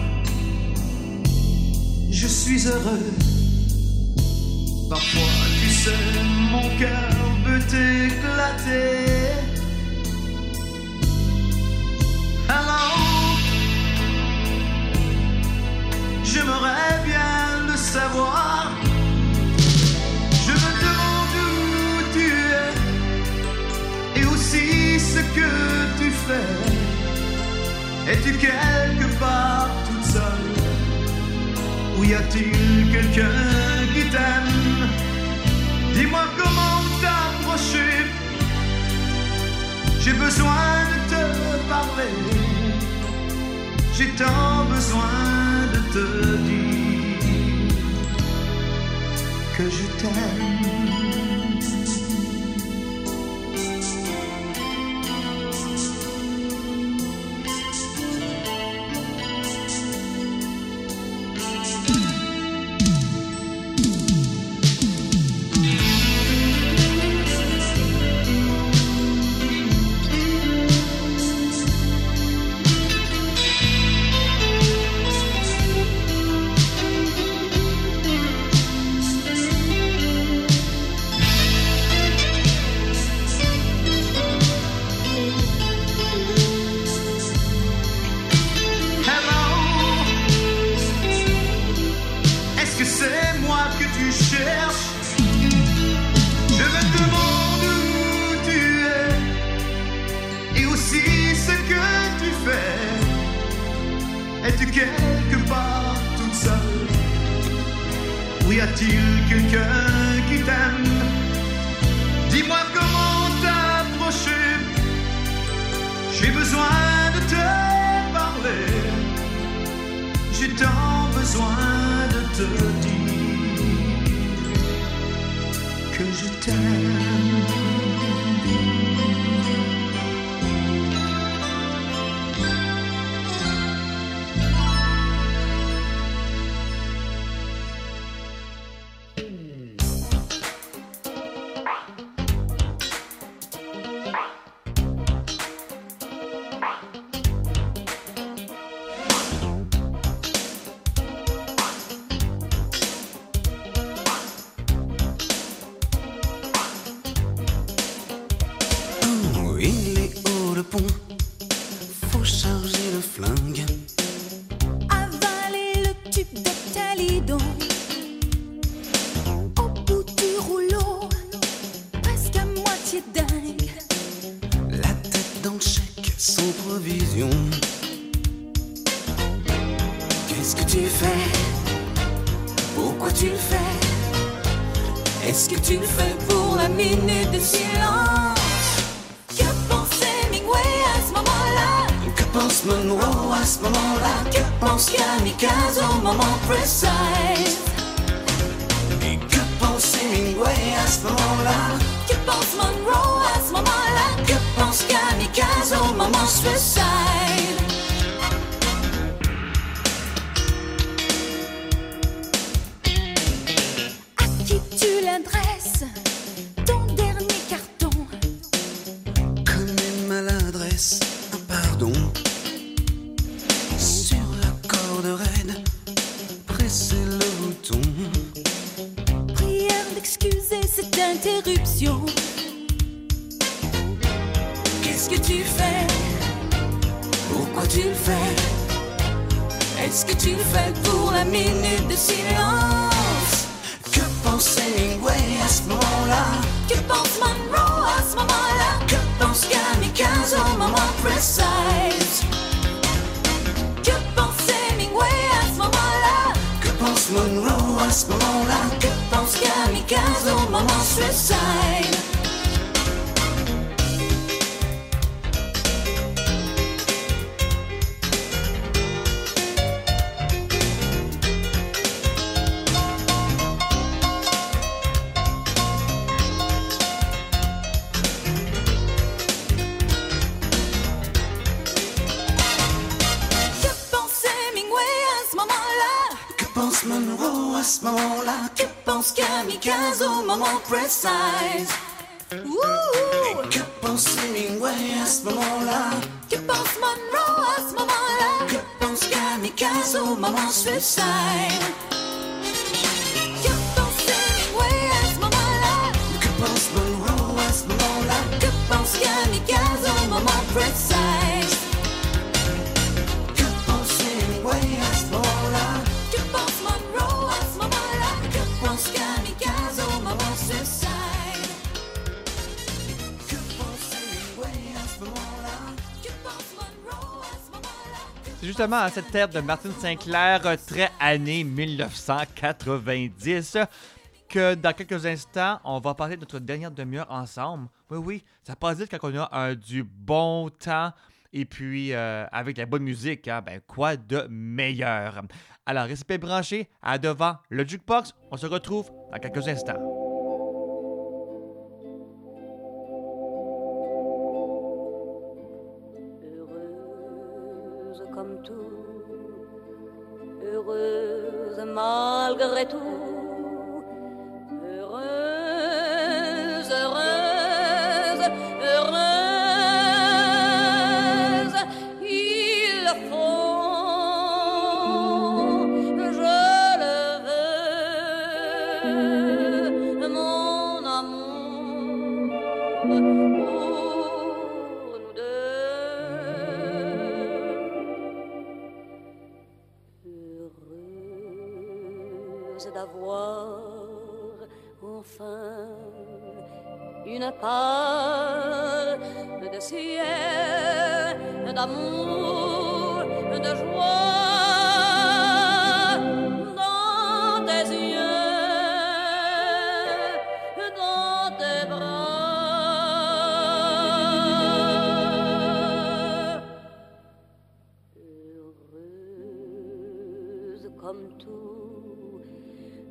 je suis heureux. Parfois, tu sais, mon cœur peut éclater. Hello, j'aimerais bien le savoir. Je me demande où tu es et aussi ce que tu fais. Es-tu quelque part Ou y a-t-il quelqu'un qui t'aime? Dis-moi comment t'approcher. J'ai besoin de te parler. J'ai tant besoin de te dire Que je t'aime ce moment-là. Que pense Monroe à ce moment-là? Que pense Kamikaze au moment suicide? justement à cette terre de Martine Sinclair, euh, très année 1990, que dans quelques instants, on va parler de notre dernière demi-heure ensemble. Oui, oui, ça passe vite quand on a un, du bon temps et puis euh, avec la bonne musique. Hein. Ben, quoi de meilleur? Alors, respect branché, à devant le jukebox. On se retrouve dans quelques instants. heureuse malgré tout. Heureuse, heureuse. de ciel, d'amour, de joie dans tes yeux, dans tes bras. Heureuse comme tout,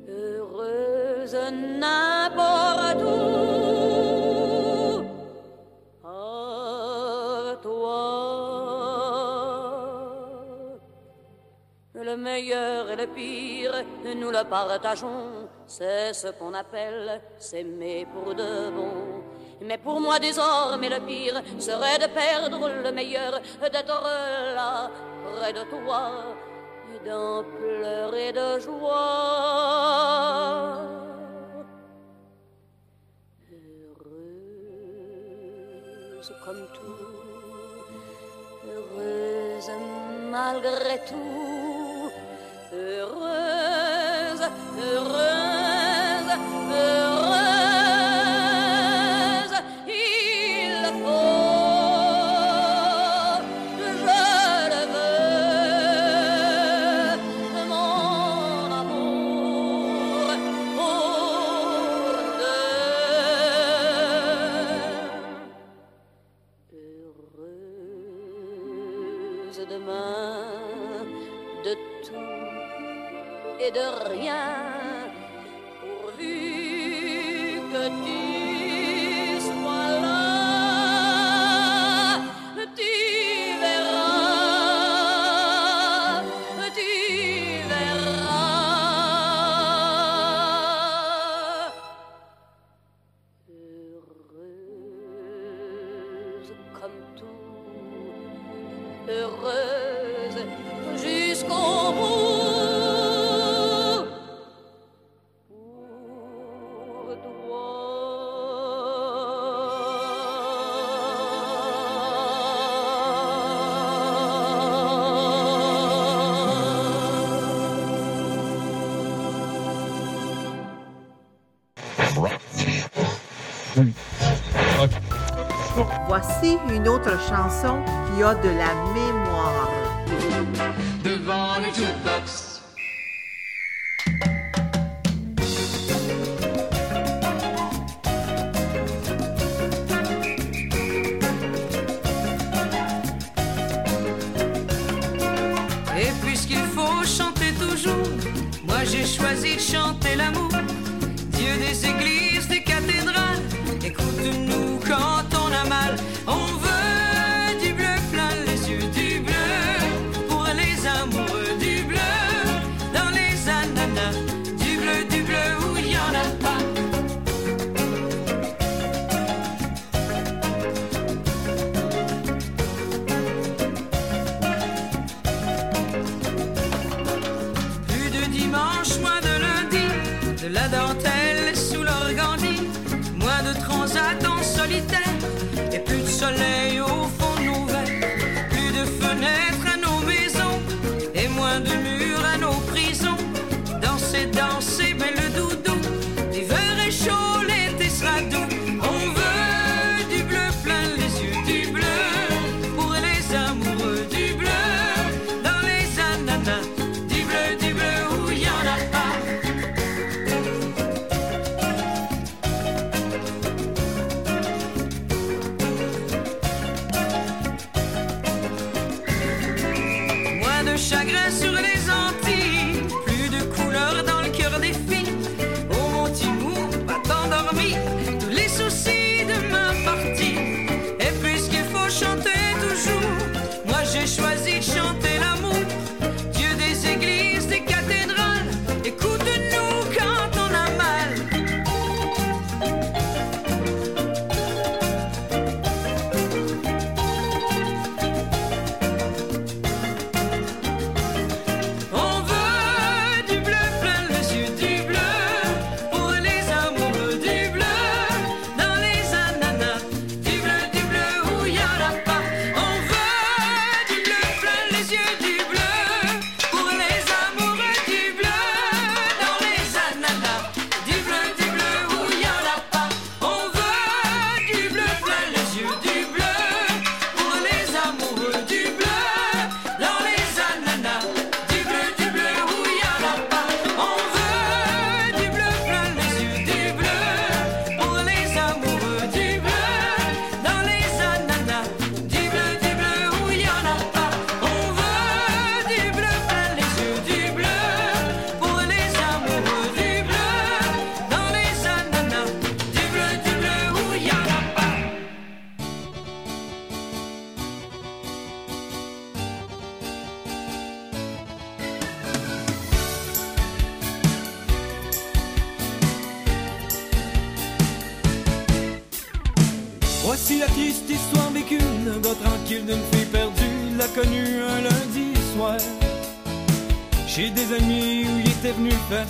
heureuse n'importe partageons, c'est ce qu'on appelle s'aimer pour de bon. Mais pour moi désormais le pire serait de perdre le meilleur, d'être là près de toi et d'en pleurer de joie. Heureuse comme tout, heureuse malgré tout, heureuse. heureux. il y a de la mémoire.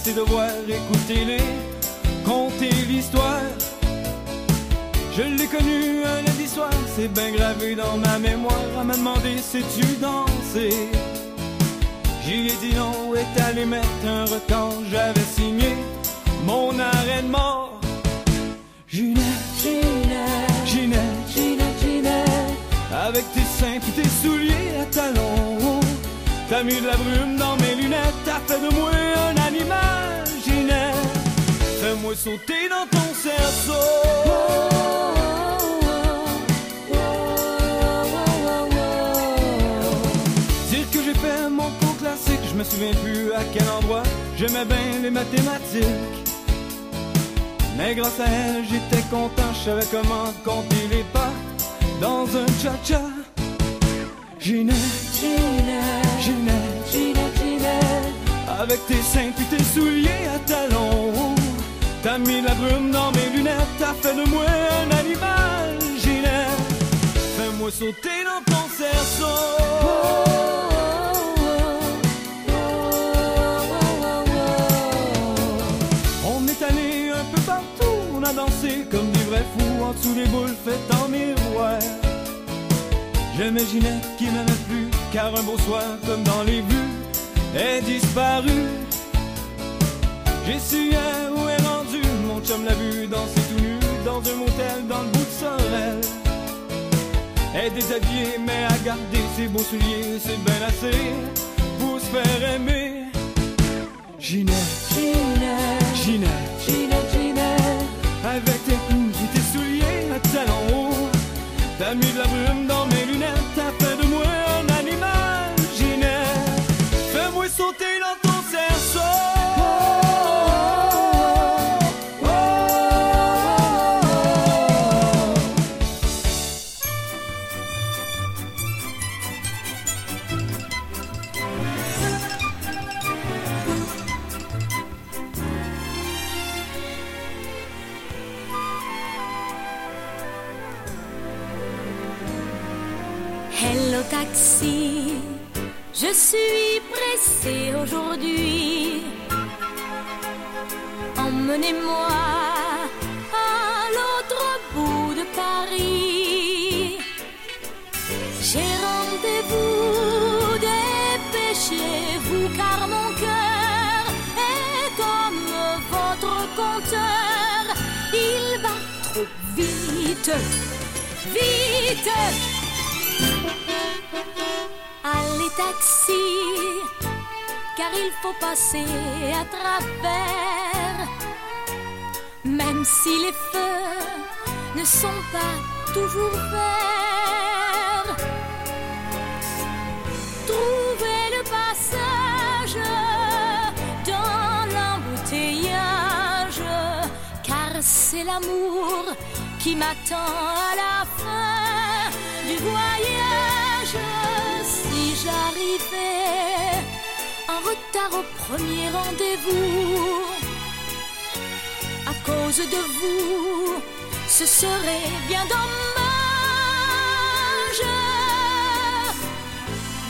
Ses devoirs, écoutez-les, conter l'histoire. Je l'ai connu un lundi soir, c'est bien gravé dans ma mémoire. Elle m'a demandé sais-tu danser? J'y ai dit non, est allé mettre un record, j'avais signé mon arrêt de mort. Ginette, Ginette, Ginette, Ginette, Ginette, avec tes seins puis tes souliers à talons. T'as mis de la brume dans mes lunettes, t'as fait de moi je me souviens plus à quel endroit. J'aimais bien les mathématiques. Mais grâce à elle, j'étais content, je savais comment compter les pas dans un cha-cha. Ginette, Ginette, Ginette, Ginette, Ginette, avec tes seins puis tes souliers à talons. T'as mis la brume dans mes lunettes, t'as fait de moi un animal. Fais-moi sauter dans ton cerceau. On est allé un peu partout, on a dansé comme des vrais fous en dessous des boules faites en miroir. J'aimais Ginette qui m'aimait plus, car un beau soir, comme dans les vues, est disparu. J'ai chum l'a vu danser tout nu dans un motel dans le bout de Sorel. Elle est déshabillée, mais à garder ses beaux souliers, c'est bien assez pour se faire aimer. Ginette, Ginette, Ginette, Ginette, Ginette, avec tes coups et tes souliers à talons hauts. T'as mis de la brume dans mes Trouvez le passage dans l'embouteillage, car c'est l'amour qui m'attend à la fin du voyage. Si j'arrivais en retard au premier rendez-vous, à cause de vous, ce serait bien dommage.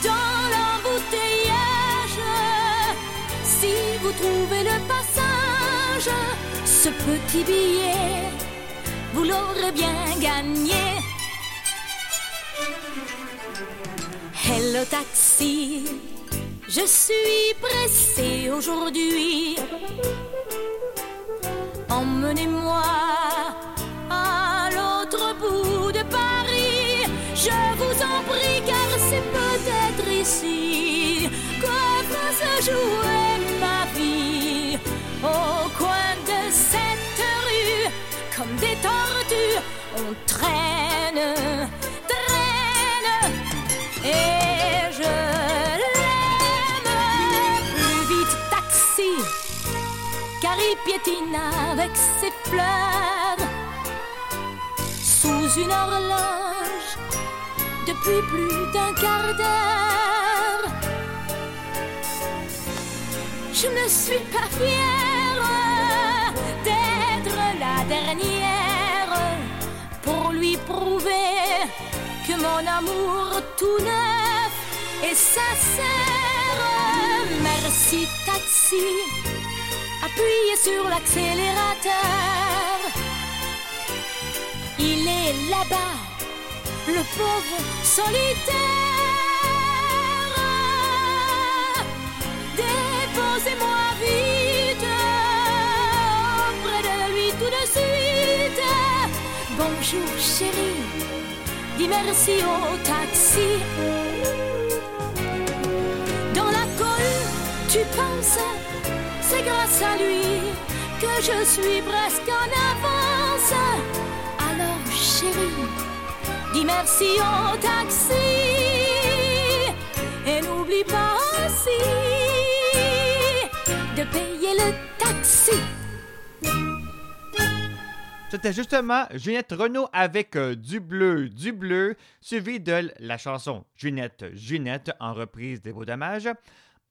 Dans l'embouteillage, si vous trouvez le passage, ce petit billet, vous l'aurez bien gagné. Hello taxi, je suis pressée aujourd'hui. Emmenez-moi jouer ma vie. Au coin de cette rue, comme des tortues, on traîne, traîne. Et je l'aime plus vite taxi car il piétine avec ses fleurs sous une horloge depuis plus d'un quart d'heure. Je ne suis pas fière d'être la dernière pour lui prouver que mon amour tout neuf est sincère. Merci taxi, appuyez sur l'accélérateur. Il est là-bas, le pauvre solitaire. Bonjour chérie, dis merci au taxi. Dans la cohue, tu penses, c'est grâce à lui que je suis presque en avance. Alors chérie, dis merci au taxi et n'oublie pas aussi de payer le taxi. C'était justement Ginette Renault avec euh, Du bleu, du bleu, suivi de la chanson Ginette, Ginette en reprise des Beaux Dommages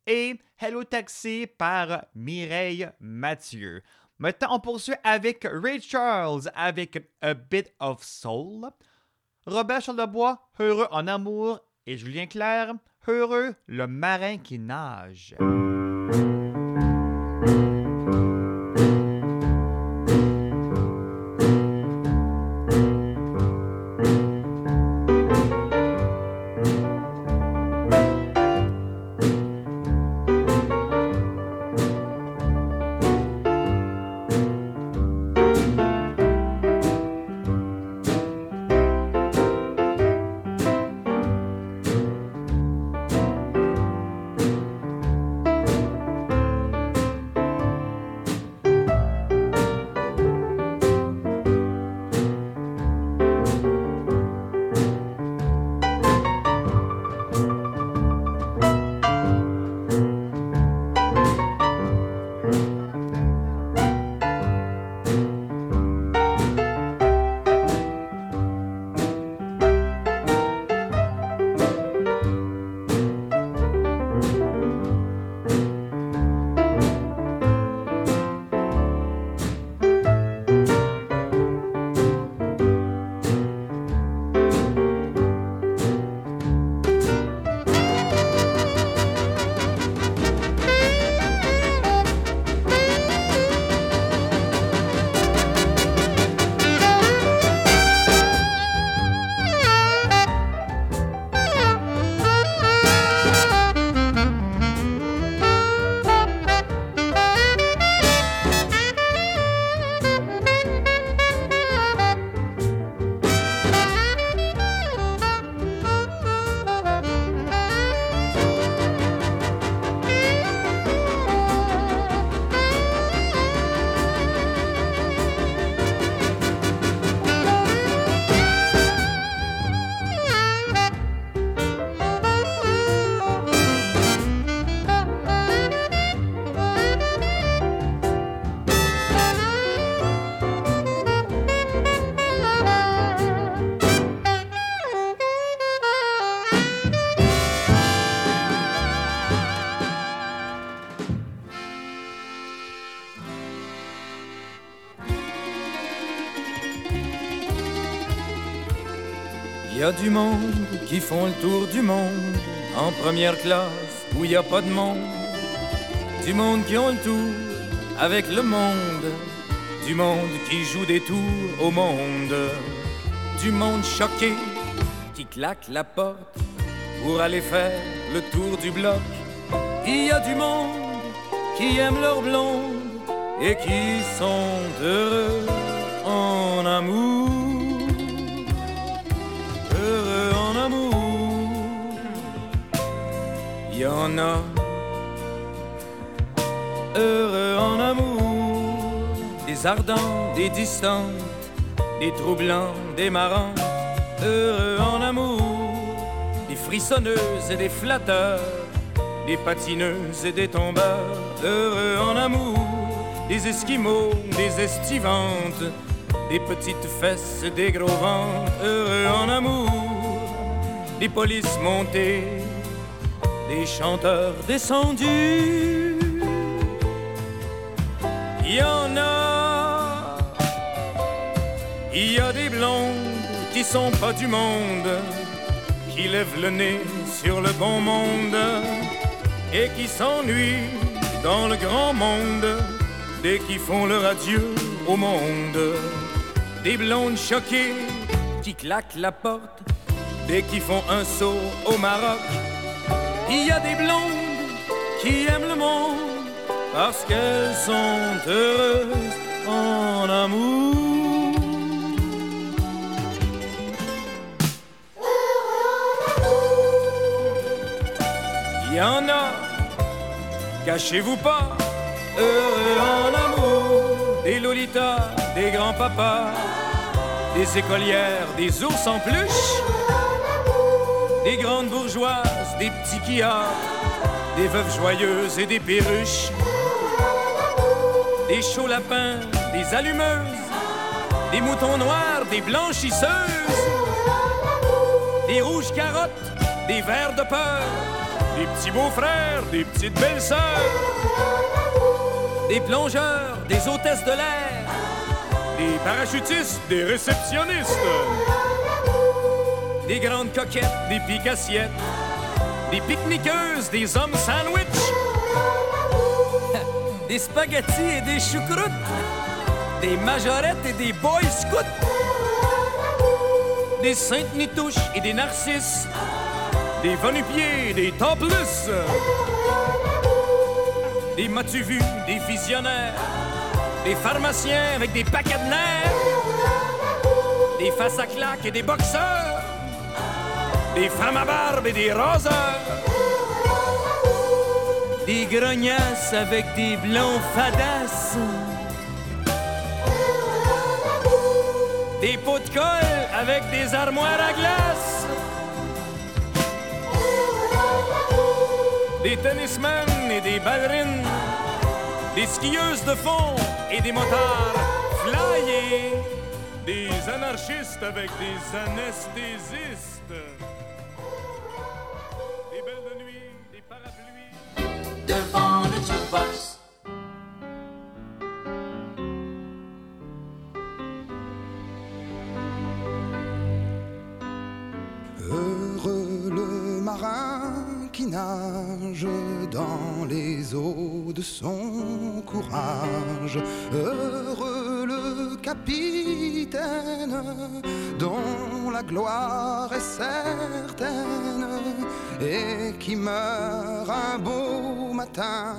et Hello Taxi par Mireille Mathieu. Maintenant, on poursuit avec Ray Charles avec A Bit of Soul. Robert Charlebois, Heureux en amour. Et Julien Clerc, Heureux le marin qui nage. Du monde qui font le tour du monde en première classe où il n'y a pas de monde. Du monde qui ont le tour avec le monde. Du monde qui joue des tours au monde. Du monde choqué qui claque la porte pour aller faire le tour du bloc. Il y a du monde qui aime leur blonde et qui sont heureux Heureux en amour. Des ardents, des distantes, des troublants, des marrants. Heureux en amour. Des frissonneuses et des flatteurs. Des patineuses et des tombeurs. Heureux en amour. Des esquimaux, des estivantes. Des petites fesses, des gros ventres. Heureux en amour. Des polices montées. Des chanteurs descendus. Il y en a, Il y a des blondes qui sont pas du monde, qui lèvent le nez sur le bon monde et qui s'ennuient dans le grand monde dès qu'ils font leur adieu au monde. Des blondes choquées qui claquent la porte dès qu'ils font un saut au Maroc. Il y a des blondes qui aiment le monde parce qu'elles sont heureuses en amour. Il y en a, cachez-vous pas, heureux en amour, des lolitas, des grands-papas, des écolières, des ours en peluche, des grandes bourgeoises, des petits kiosques, des veuves joyeuses et des perruches, des chauds lapins, des allumeuses, des moutons noirs, des blanchisseuses, des rouges carottes, des vers de peur, des petits beaux-frères, des petites belles-sœurs, des plongeurs, des hôtesses de l'air, des parachutistes, des réceptionnistes, des grandes coquettes, des piques-assiettes, des pique-niqueuses, des hommes sandwich, des spaghettis et des choucroutes, des majorettes et des boy scouts, des saintes nitouches et des narcisses, des vanupiers, des topless, des m'as-tu vu, des visionnaires, des pharmaciens avec des paquets de nerfs, des faces à claques et des boxeurs, des femmes à barbe et des raseurs, des grognasses avec des blonds fadas, des pots de colle avec des armoires à glace. des tennismen et des ballerines, des skieuses de fond et des motards flyés, des anarchistes avec des anesthésistes, devant le qui nage dans les eaux de son courage. Heureux le capitaine dont la gloire est certaine et qui meurt un beau matin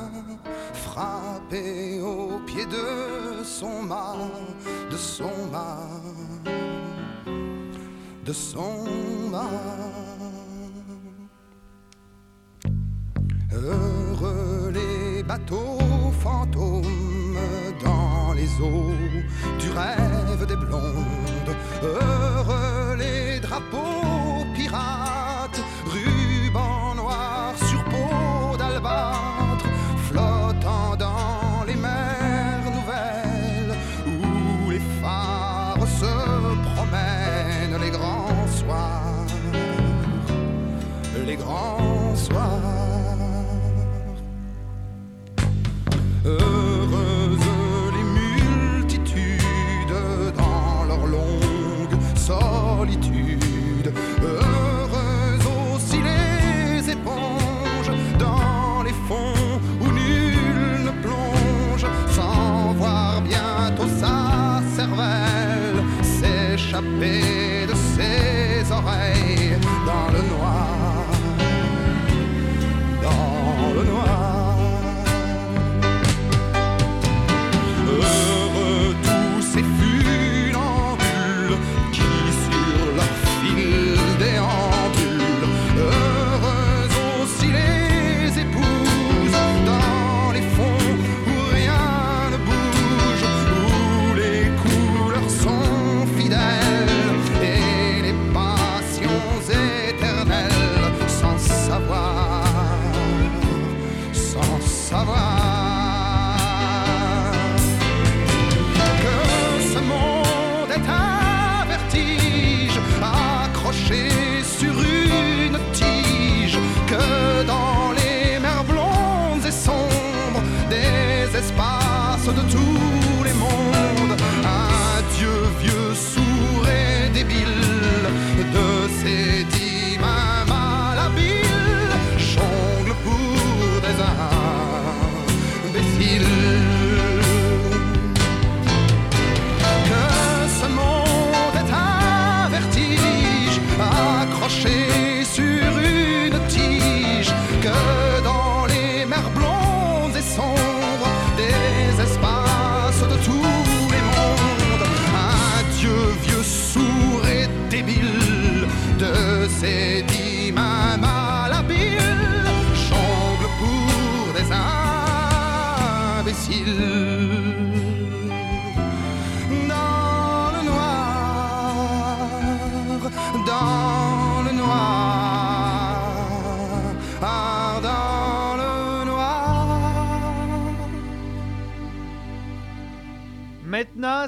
frappé au pied de son mât, de son mât, de son mât. Heureux les bateaux fantômes dans les eaux du rêve des blondes. Heureux les drapeaux pirates,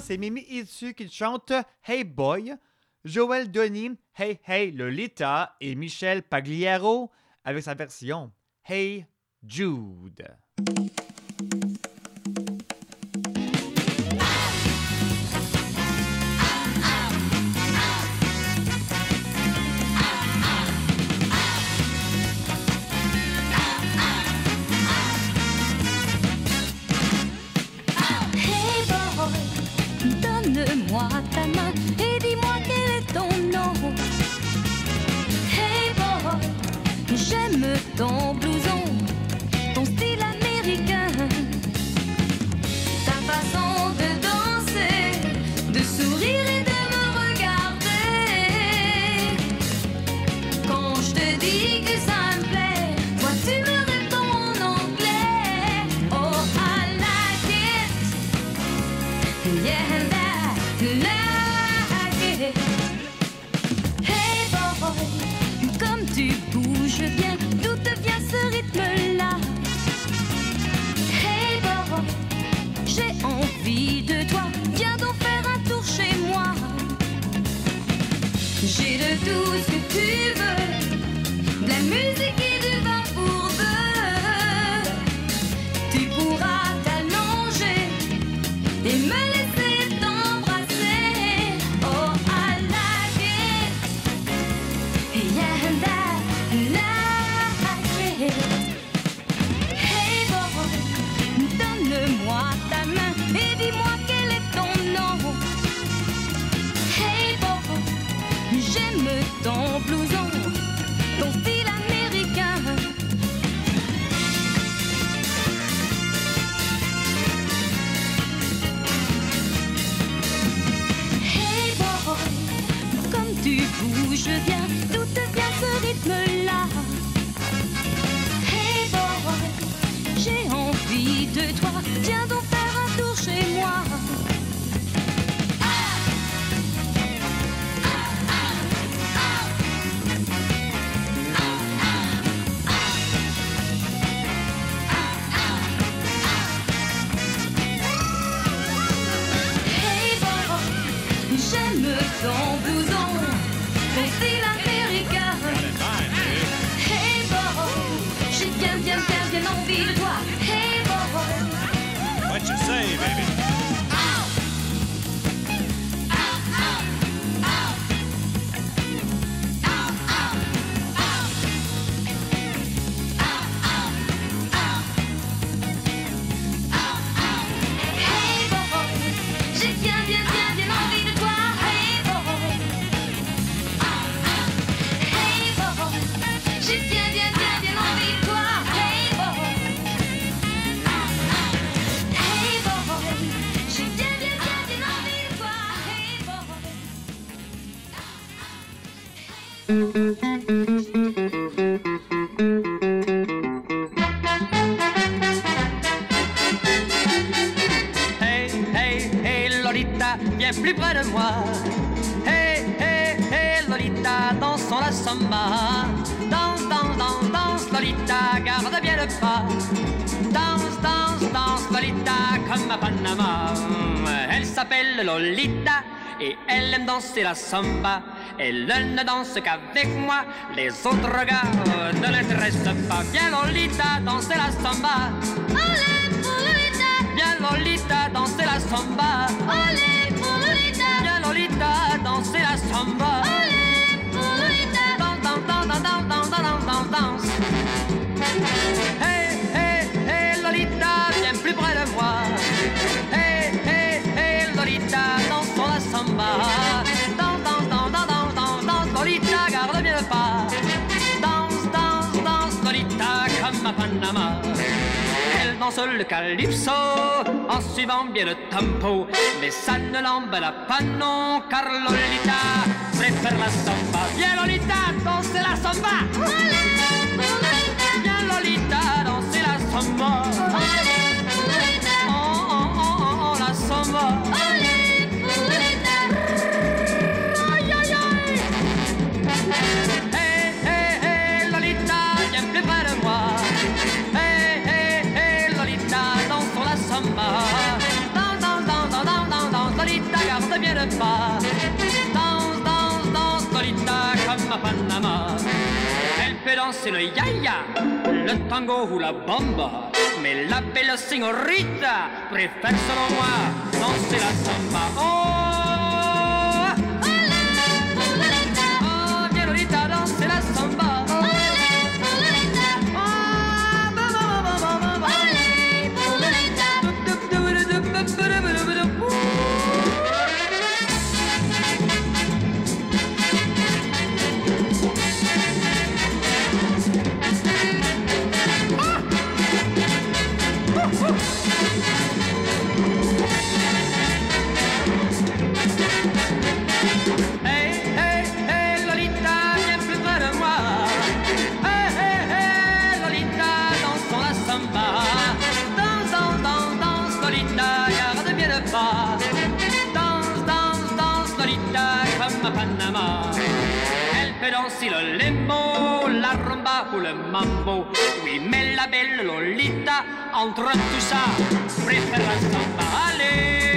c'est Mimi Itsu qui chante. Hey Boy, Joël Denis Hey Hey Lolita et Michel Pagliaro avec sa version. Hey Jude. dans envie de toi. Viens donc faire un tour chez moi. J'ai de tout truth. Yeah. samba. Elle ne danse qu'avec moi, les autres regards ne l'intéressent pas. Viens Lolita, danser la samba. Olé pour Lolita. Viens Lolita, danser la samba. Olé pour Lolita. Viens Lolita, danser la samba. Olé pour Lolita. Danse, danse, danse, danse, danse, danse, danse. Hey danse le calypso en suivant bien le tempo. Mais ça ne l'emballe pas non, car Lolita préfère la samba. Viens Lolita, danse la samba. yaya, le tango ou la bamba. Mais la belle signorita préfère selon moi danser la samba. Oh! mambo. Oui, mais la belle Lolita, entre tout ça, préfère un samba. Allez!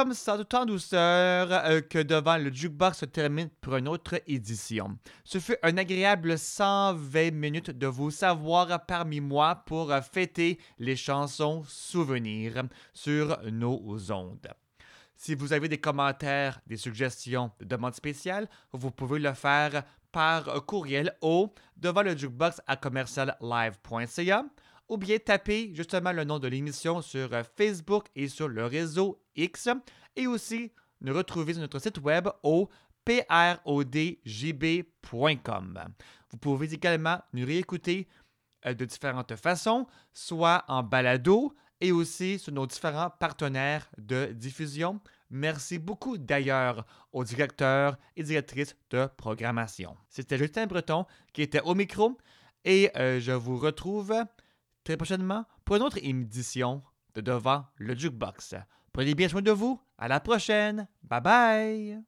Comme ça, tout en douceur, euh, que devant le jukebox se termine pour une autre édition. Ce fut un agréable 120 minutes de vous savoir parmi moi pour fêter les chansons souvenirs sur nos ondes. Si vous avez des commentaires, des suggestions, des demandes spéciales, vous pouvez le faire par courriel au devant le jukebox à commerciallive.ca ou bien taper justement le nom de l'émission sur Facebook et sur le réseau Et aussi nous retrouver sur notre site web au prodjb.com. Vous pouvez également nous réécouter euh, de différentes façons, soit en balado et aussi sur nos différents partenaires de diffusion. Merci beaucoup d'ailleurs aux directeurs et directrices de programmation. C'était Justin Breton qui était au micro et euh, je vous retrouve très prochainement pour une autre édition de Devant le Jukebox. Prenez bien soin de vous. À la prochaine. Bye bye.